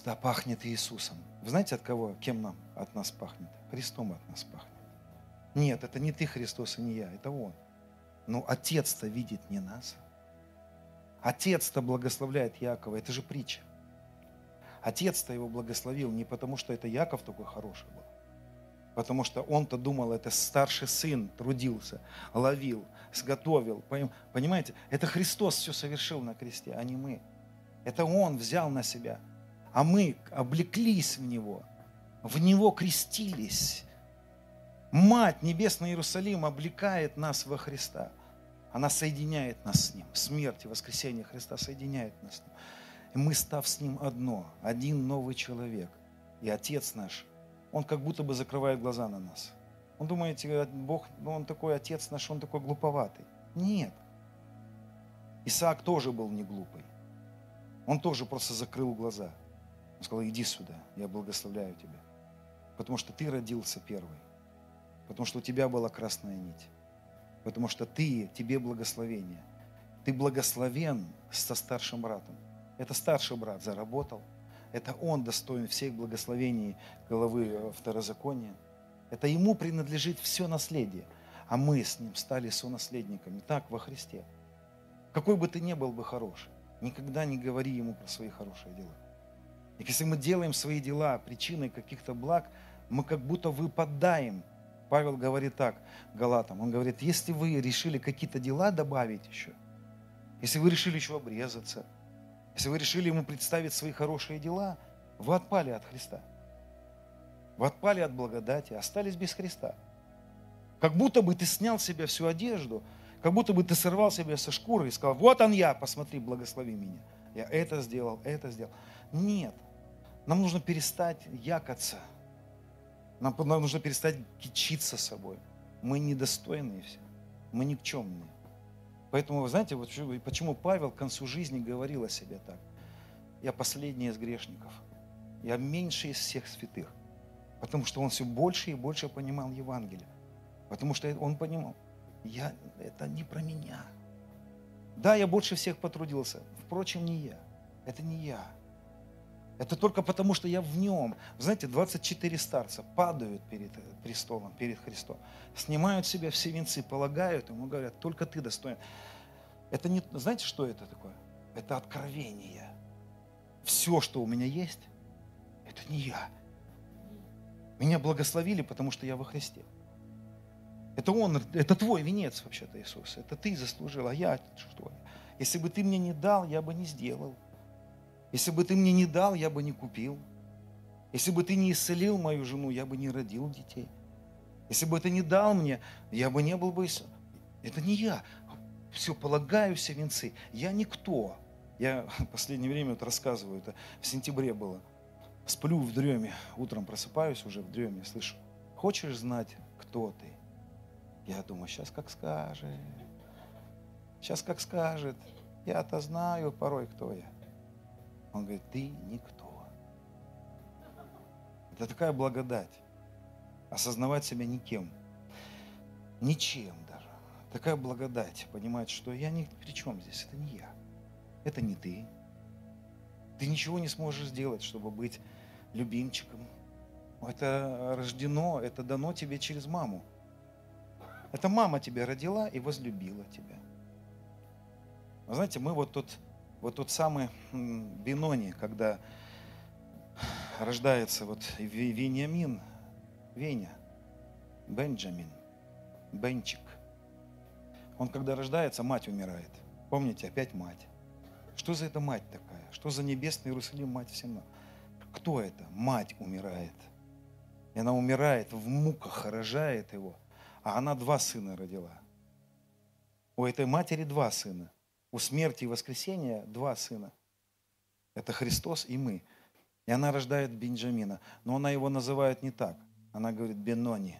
Да, пахнет Иисусом. Вы знаете, от кого, кем нам, от нас пахнет? Христом от нас пахнет. Нет, это не ты, Христос, и не я, это Он. Но Отец-то видит не нас. Отец-то благословляет Якова, это же притча. Отец-то его благословил не потому, что это Яков такой хороший был, потому что он-то думал, это старший сын трудился, ловил, сготовил. Понимаете, это Христос все совершил на кресте, а не мы. Это Он взял на себя, а мы облеклись в Него, в Него крестились. Мать Небесный Иерусалим облекает нас во Христа. Она соединяет нас с Ним. Смерть и воскресение Христа соединяет нас с Ним. И мы, став с Ним одно, один новый человек. И Отец наш, Он как будто бы закрывает глаза на нас. Он думаете, Бог, ну, Он такой Отец наш, Он такой глуповатый. Нет. Исаак тоже был не глупый. Он тоже просто закрыл глаза. Он сказал, иди сюда, я благословляю тебя. Потому что ты родился первый. Потому что у тебя была красная нить. Потому что ты, тебе благословение. Ты благословен со старшим братом. Это старший брат заработал. Это он достоин всех благословений главы второзакония. Это ему принадлежит все наследие. А мы с ним стали сонаследниками. Так, во Христе. Какой бы ты ни был бы хороший. Никогда не говори ему про свои хорошие дела. И если мы делаем свои дела причиной каких-то благ, мы как будто выпадаем. Павел говорит так Галатам, он говорит, если вы решили какие-то дела добавить еще, если вы решили еще обрезаться, если вы решили ему представить свои хорошие дела, вы отпали от Христа. Вы отпали от благодати, остались без Христа. Как будто бы ты снял с себя всю одежду – как будто бы ты сорвал себя со шкуры и сказал, вот он я, посмотри, благослови меня. Я это сделал, это сделал. Нет. Нам нужно перестать якаться. Нам, нужно перестать кичиться собой. Мы недостойные все. Мы никчемные. Поэтому, вы знаете, вот почему Павел к концу жизни говорил о себе так. Я последний из грешников. Я меньший из всех святых. Потому что он все больше и больше понимал Евангелие. Потому что он понимал, я, это не про меня. Да, я больше всех потрудился. Впрочем, не я. Это не я. Это только потому, что я в нем. Знаете, 24 старца падают перед престолом, перед Христом. Снимают себя все венцы, полагают ему, говорят, только ты достоин. Это не, знаете, что это такое? Это откровение. Все, что у меня есть, это не я. Меня благословили, потому что я во Христе. Это Он, это твой венец вообще-то, Иисус. Это ты заслужил, а я что? Если бы ты мне не дал, я бы не сделал. Если бы ты мне не дал, я бы не купил. Если бы ты не исцелил мою жену, я бы не родил детей. Если бы ты не дал мне, я бы не был бы... Это не я. Все, полагаю все венцы. Я никто. Я в последнее время вот рассказываю, это в сентябре было. Сплю в дреме, утром просыпаюсь уже в дреме, слышу. Хочешь знать, кто ты? Я думаю, сейчас как скажет. Сейчас как скажет. Я-то знаю порой, кто я. Он говорит, ты никто. Это такая благодать. Осознавать себя никем. Ничем даже. Такая благодать. Понимать, что я ни при чем здесь. Это не я. Это не ты. Ты ничего не сможешь сделать, чтобы быть любимчиком. Это рождено, это дано тебе через маму. Это мама тебя родила и возлюбила тебя. Вы знаете, мы вот тут, вот тот самый Бинони, когда рождается вот Вениамин, Веня, Бенджамин, Бенчик. Он когда рождается, мать умирает. Помните, опять мать. Что за это мать такая? Что за небесный Иерусалим мать всем нам? Кто это? Мать умирает. И она умирает в муках, рожает его – а она два сына родила. У этой матери два сына. У смерти и воскресения два сына. Это Христос и мы. И она рождает Бенджамина. Но она его называет не так. Она говорит Бенони.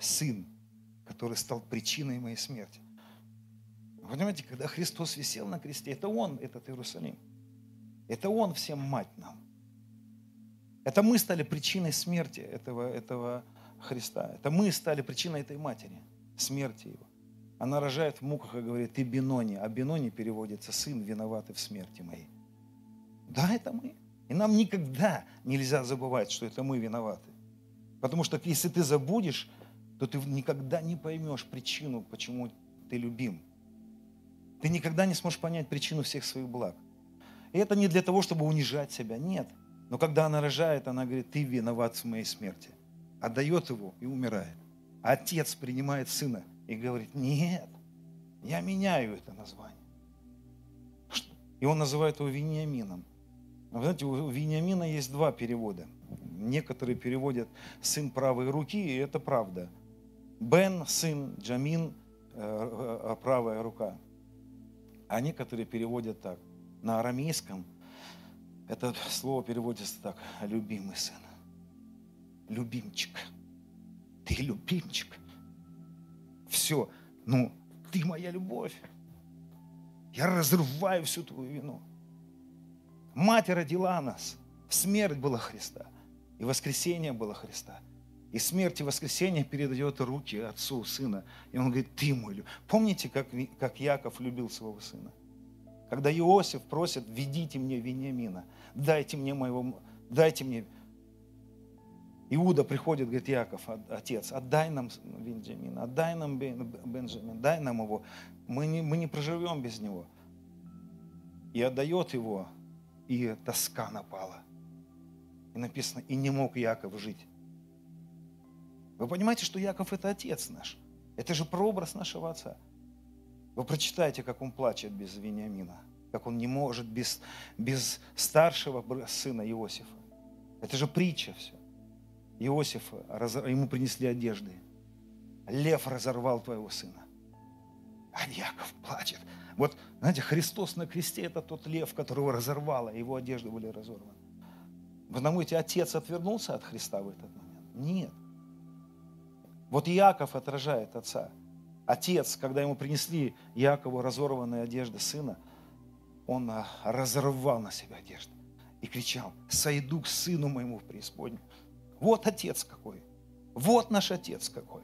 Сын, который стал причиной моей смерти. Вы понимаете, когда Христос висел на кресте, это Он, этот Иерусалим. Это Он всем мать нам. Это мы стали причиной смерти этого, этого Христа. Это мы стали причиной этой матери, смерти его. Она рожает в муках и говорит, ты Бенони. А Бенони переводится сын, виноватый в смерти моей. Да, это мы. И нам никогда нельзя забывать, что это мы виноваты. Потому что если ты забудешь, то ты никогда не поймешь причину, почему ты любим. Ты никогда не сможешь понять причину всех своих благ. И это не для того, чтобы унижать себя, нет. Но когда она рожает, она говорит, ты виноват в моей смерти. Отдает его и умирает. Отец принимает сына и говорит, нет, я меняю это название. И он называет его Вениамином. Вы знаете, у Вениамина есть два перевода. Некоторые переводят «сын правой руки», и это правда. Бен, сын, Джамин, э, э, правая рука. А некоторые переводят так. На арамейском это слово переводится так. Любимый сын. Любимчик. Ты любимчик. Все. Ну, ты моя любовь. Я разрываю всю твою вину. Мать родила нас. Смерть была Христа. И воскресение было Христа. И смерть и воскресение передает руки отцу, сына. И он говорит, ты мой любимый. Помните, как, как Яков любил своего сына? Когда Иосиф просит, ведите мне Вениамина, дайте мне моего, дайте мне. Иуда приходит, говорит, Яков, отец, отдай нам Вениамина, отдай нам Бенджамин, дай нам его. Мы не, мы не проживем без него. И отдает его и тоска напала. И написано, и не мог Яков жить. Вы понимаете, что Яков это отец наш. Это же прообраз нашего отца. Вы прочитайте, как он плачет без Вениамина, как он не может без, без старшего сына Иосифа. Это же притча все. Иосифа, ему принесли одежды. Лев разорвал твоего сына. А Яков плачет. Вот, знаете, Христос на кресте – это тот лев, которого разорвало, его одежды были разорваны. Вы думаете, отец отвернулся от Христа в этот момент? Нет. Вот Иаков отражает отца. Отец, когда ему принесли Якову разорванные одежды сына, он а, разорвал на себя одежду и кричал, сойду к сыну моему в преисподнюю. Вот отец какой. Вот наш отец какой.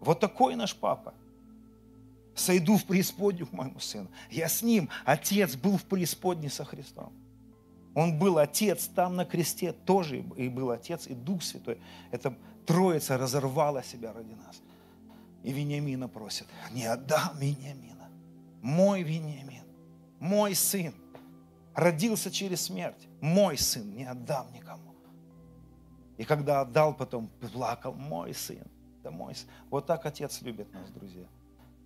Вот такой наш папа сойду в преисподнюю к моему сыну. Я с ним. Отец был в преисподней со Христом. Он был отец там на кресте, тоже и был отец, и Дух Святой. Это Троица разорвала себя ради нас. И Вениамина просит, не отдам Вениамина. Мой Вениамин, мой сын, родился через смерть. Мой сын, не отдам никому. И когда отдал, потом плакал, мой сын, это мой сын. Вот так Отец любит нас, друзья.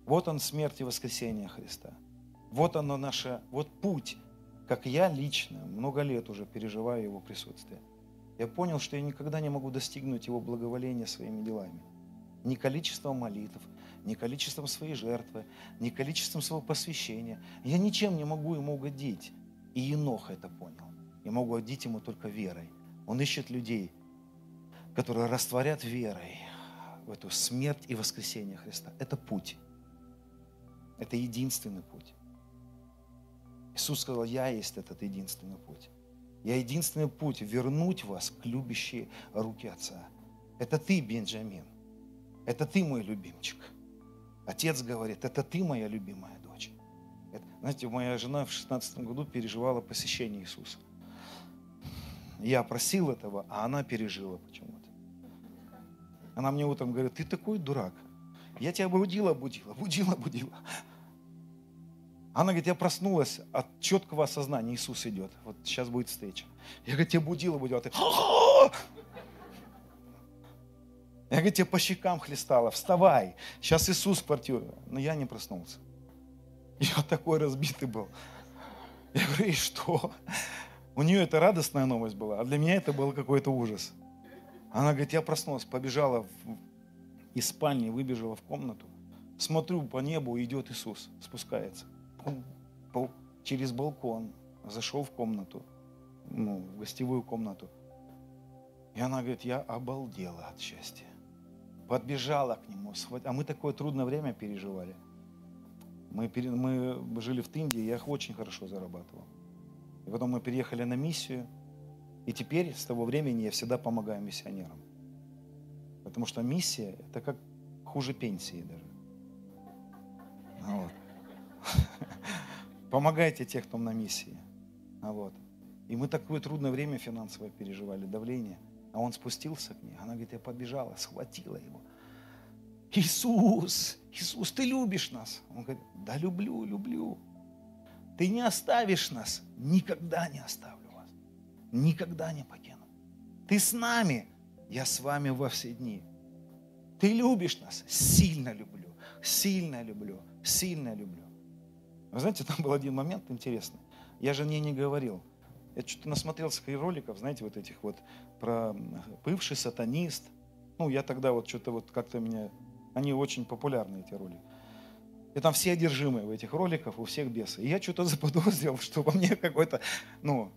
Вот он смерть и воскресение Христа. Вот оно наше, вот путь, как я лично много лет уже переживаю его присутствие. Я понял, что я никогда не могу достигнуть его благоволения своими делами. Ни количеством молитв, ни количеством своей жертвы, ни количеством своего посвящения. Я ничем не могу ему угодить. И Енох это понял. Я могу угодить ему только верой. Он ищет людей, которые растворят верой в эту смерть и воскресение Христа. Это путь. Это единственный путь. Иисус сказал, я есть этот единственный путь. Я единственный путь вернуть вас к любящей руке Отца. Это ты, Бенджамин. Это ты мой любимчик. Отец говорит, это ты моя любимая дочь. Это, знаете, моя жена в 16 году переживала посещение Иисуса. Я просил этого, а она пережила почему-то. Она мне утром говорит, ты такой дурак. Я тебя будила, будила, будила, будила. Она говорит, я проснулась от четкого осознания, Иисус идет. Вот сейчас будет встреча. Я говорю, тебя будила, будила. Ты... Я говорю, тебе по щекам хлестала, вставай. Сейчас Иисус в квартиру. Но я не проснулся. Я такой разбитый был. Я говорю, и что? У нее это радостная новость была, а для меня это был какой-то ужас. Она говорит, я проснулась, побежала из спальни, выбежала в комнату. Смотрю по небу, идет Иисус, спускается через балкон зашел в комнату, ну, в гостевую комнату. И она говорит, я обалдела от счастья. Подбежала к нему, схват... а мы такое трудное время переживали. Мы, пере... мы жили в Тынде, я очень хорошо зарабатывал. И потом мы переехали на миссию, и теперь с того времени я всегда помогаю миссионерам. Потому что миссия – это как хуже пенсии даже. Вот. Помогайте тех, кто на миссии. А вот. И мы такое трудное время финансовое переживали, давление. А он спустился к ней. Она говорит, я побежала, схватила его. Иисус, Иисус, ты любишь нас. Он говорит, да люблю, люблю. Ты не оставишь нас, никогда не оставлю вас. Никогда не покину. Ты с нами, я с вами во все дни. Ты любишь нас, сильно люблю, сильно люблю, сильно люблю. Вы знаете, там был один момент интересный. Я же мне не говорил. Я что-то насмотрелся роликов, знаете, вот этих вот про бывший сатанист. Ну, я тогда вот что-то вот как-то меня... Они очень популярны, эти ролики. И там все одержимые в этих роликах, у всех бесы. И я что-то заподозрил, что во мне какой-то, ну,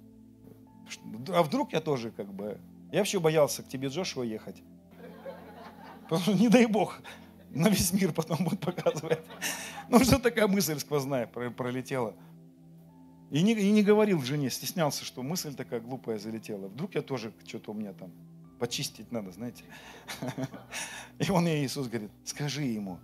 а вдруг я тоже как бы... Я вообще боялся к тебе, Джошуа, ехать. Потому что, не дай бог, на весь мир потом будут показывать. Ну, что такая мысль сквозная пролетела. И не, и не говорил жене, стеснялся, что мысль такая глупая залетела. Вдруг я тоже что-то у меня там почистить надо, знаете. И он ей, Иисус говорит, скажи ему,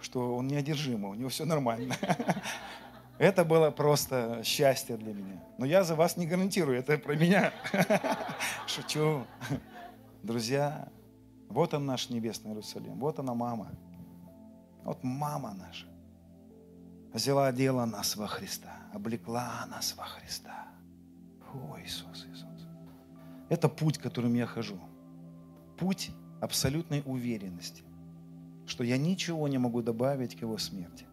что он неодержимый, у него все нормально. Это было просто счастье для меня. Но я за вас не гарантирую, это про меня. Шучу. Друзья, вот он наш небесный Иерусалим, вот она мама. Вот мама наша взяла дело нас во Христа, облекла нас во Христа. О, Иисус, Иисус. Это путь, которым я хожу. Путь абсолютной уверенности, что я ничего не могу добавить к Его смерти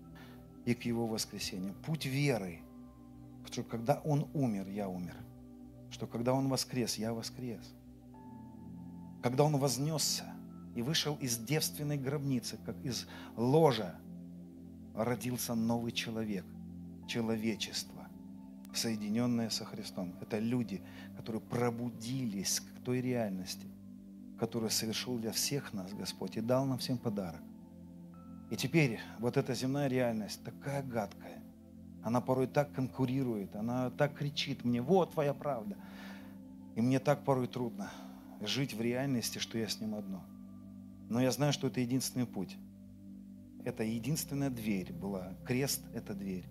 и к Его воскресению. Путь веры, что когда Он умер, я умер. Что когда Он воскрес, я воскрес. Когда Он вознесся и вышел из девственной гробницы, как из ложа, родился новый человек, человечество, соединенное со Христом. Это люди, которые пробудились к той реальности, которую совершил для всех нас Господь и дал нам всем подарок. И теперь вот эта земная реальность такая гадкая, она порой так конкурирует, она так кричит мне, вот твоя правда. И мне так порой трудно жить в реальности, что я с ним одно. Но я знаю, что это единственный путь. Это единственная дверь была. Крест – это дверь.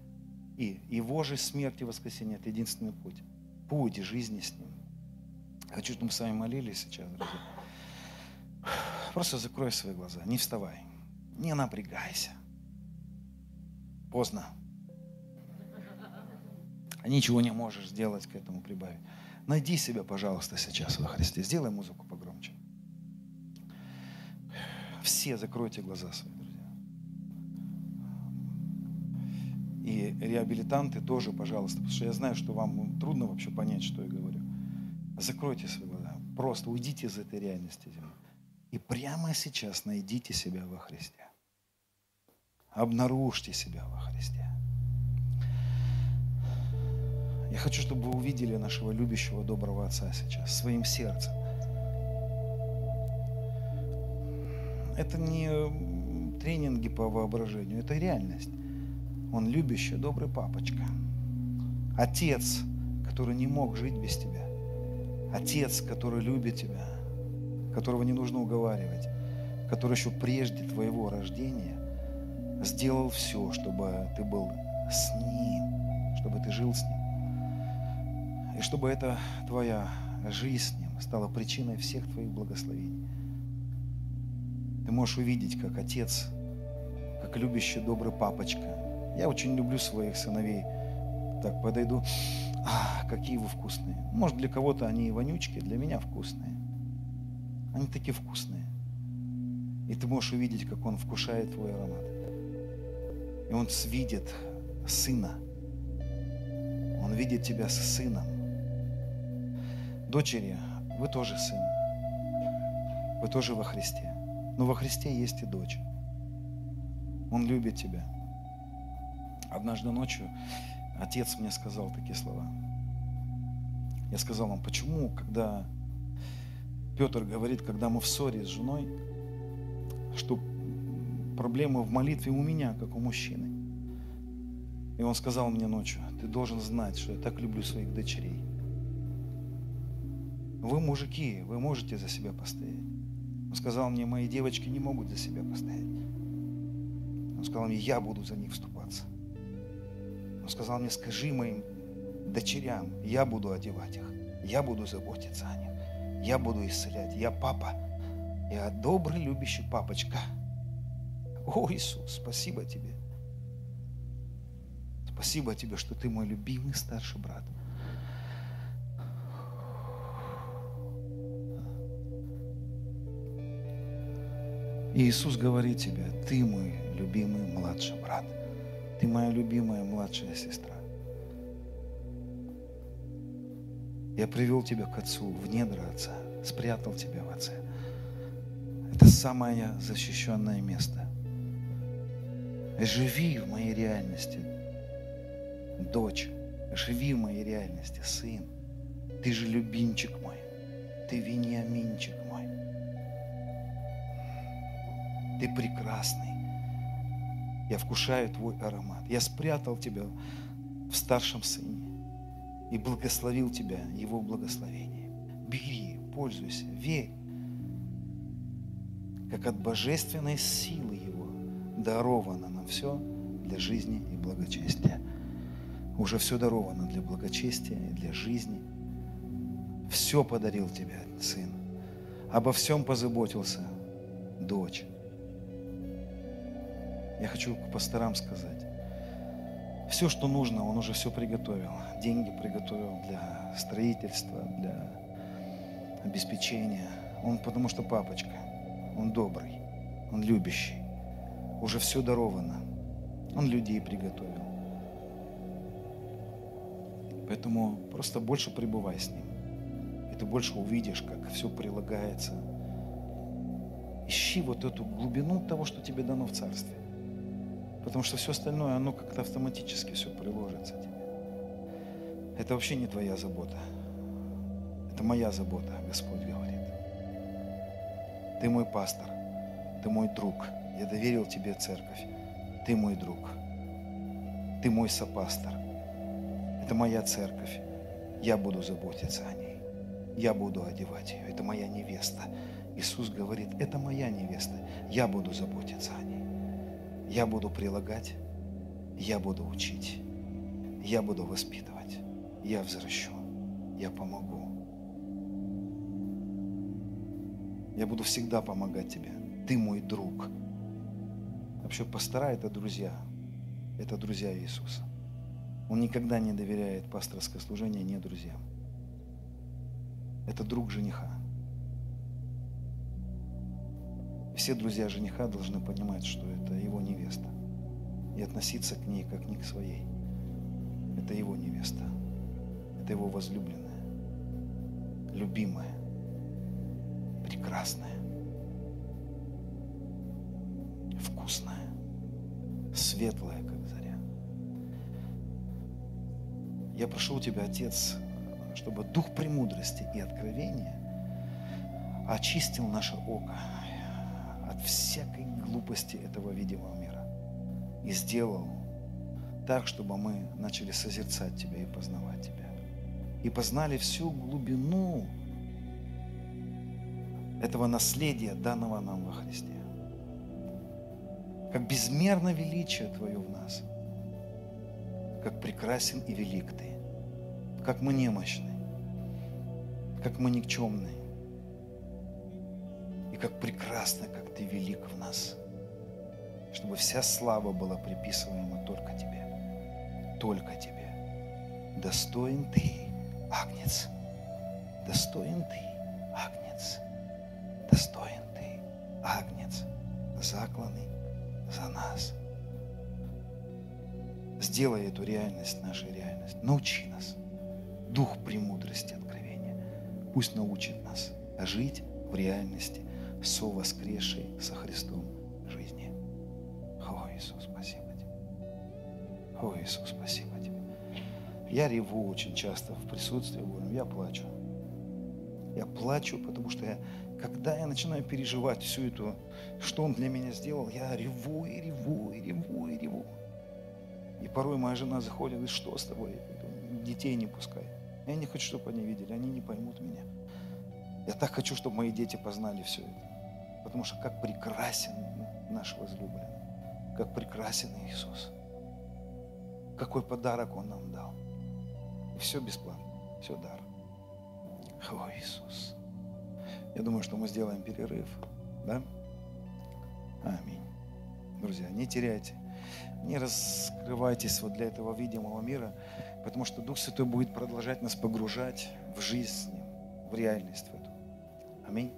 И его же смерть и воскресение – это единственный путь. Путь жизни с ним. Хочу, чтобы мы с вами молились сейчас, друзья. Просто закрой свои глаза, не вставай, не напрягайся. Поздно. Ничего не можешь сделать к этому прибавить. Найди себя, пожалуйста, сейчас во Христе. Сделай музыку погромче. Все закройте глаза свои. И реабилитанты тоже, пожалуйста, потому что я знаю, что вам трудно вообще понять, что я говорю. Закройте свои глаза. Просто уйдите из этой реальности. И прямо сейчас найдите себя во Христе. Обнаружьте себя во Христе. Я хочу, чтобы вы увидели нашего любящего, доброго Отца сейчас своим сердцем. Это не тренинги по воображению, это реальность. Он любящий, добрый папочка. Отец, который не мог жить без тебя. Отец, который любит тебя, которого не нужно уговаривать, который еще прежде твоего рождения сделал все, чтобы ты был с Ним, чтобы ты жил с Ним. И чтобы эта твоя жизнь с Ним стала причиной всех твоих благословений. Ты можешь увидеть, как Отец, как любящий добрый папочка – я очень люблю своих сыновей. Так, подойду. А, какие вы вкусные. Может, для кого-то они и вонючки, для меня вкусные. Они такие вкусные. И ты можешь увидеть, как он вкушает твой аромат. И он видит сына. Он видит тебя с сыном. Дочери, вы тоже сын. Вы тоже во Христе. Но во Христе есть и дочь. Он любит тебя. Однажды ночью отец мне сказал такие слова. Я сказал вам, почему, когда Петр говорит, когда мы в ссоре с женой, что проблема в молитве у меня, как у мужчины. И он сказал мне ночью, ты должен знать, что я так люблю своих дочерей. Вы мужики, вы можете за себя постоять. Он сказал мне, мои девочки не могут за себя постоять. Он сказал мне, я буду за них вступаться. Он сказал мне, скажи моим дочерям, я буду одевать их, я буду заботиться о них, я буду исцелять, я папа, я добрый, любящий папочка. О, Иисус, спасибо тебе. Спасибо тебе, что ты мой любимый старший брат. И Иисус говорит тебе, ты мой любимый младший брат. Ты моя любимая младшая сестра. Я привел тебя к Отцу, в недра Отца, спрятал тебя в Отце. Это самое защищенное место. Живи в моей реальности, дочь. Живи в моей реальности, сын. Ты же любимчик мой. Ты Вениаминчик мой. Ты прекрасный. Я вкушаю твой аромат. Я спрятал тебя в старшем сыне и благословил тебя его благословением. Бери, пользуйся, верь, как от божественной силы даровано нам все для жизни и благочестия. Уже все даровано для благочестия и для жизни. Все подарил тебе Сын. Обо всем позаботился дочь. Я хочу к пасторам сказать. Все, что нужно, он уже все приготовил. Деньги приготовил для строительства, для обеспечения. Он потому что папочка. Он добрый, он любящий. Уже все даровано. Он людей приготовил. Поэтому просто больше пребывай с ним. И ты больше увидишь, как все прилагается. Ищи вот эту глубину того, что тебе дано в Царстве. Потому что все остальное, оно как-то автоматически все приложится тебе. Это вообще не твоя забота. Это моя забота, Господь говорит. Ты мой пастор, ты мой друг. Я доверил тебе церковь. Ты мой друг. Ты мой сопастор. Это моя церковь. Я буду заботиться о ней. Я буду одевать ее. Это моя невеста. Иисус говорит, это моя невеста. Я буду заботиться о ней. Я буду прилагать, я буду учить, я буду воспитывать, я возвращу, я помогу. Я буду всегда помогать тебе. Ты мой друг. Вообще пастора – это друзья. Это друзья Иисуса. Он никогда не доверяет пасторское служение не друзьям. Это друг жениха. Все друзья жениха должны понимать, что это его невеста. И относиться к ней как не к своей. Это его невеста. Это его возлюбленная. Любимая. Прекрасная. Вкусная. Светлая, как заря. Я прошу у Тебя, Отец, чтобы дух премудрости и откровения очистил наше око, всякой глупости этого видимого мира. И сделал так, чтобы мы начали созерцать Тебя и познавать Тебя. И познали всю глубину этого наследия, данного нам во Христе. Как безмерно величие Твое в нас. Как прекрасен и велик Ты. Как мы немощны. Как мы никчемны как прекрасно, как Ты велик в нас. Чтобы вся слава была приписываема только Тебе. Только Тебе. Достоин Ты, Агнец. Достоин Ты, Агнец. Достоин Ты, Агнец, закланный за нас. Сделай эту реальность нашей реальностью. Научи нас. Дух премудрости, откровения. Пусть научит нас жить в реальности со воскресшей со Христом жизни. О, Иисус, спасибо тебе. О, Иисус, спасибо тебе. Я реву очень часто в присутствии Божьем, я плачу. Я плачу, потому что я, когда я начинаю переживать всю эту, что Он для меня сделал, я реву и реву, и реву, и реву. И порой моя жена заходит и говорит, что с тобой? Детей не пускай. Я не хочу, чтобы они видели, они не поймут меня. Я так хочу, чтобы мои дети познали все это. Потому что как прекрасен наш возлюбленный, как прекрасен Иисус. Какой подарок Он нам дал. И все бесплатно, все дар. О, Иисус. Я думаю, что мы сделаем перерыв. Да? Аминь. Друзья, не теряйте, не раскрывайтесь вот для этого видимого мира, потому что Дух Святой будет продолжать нас погружать в жизнь в реальность в эту. Аминь.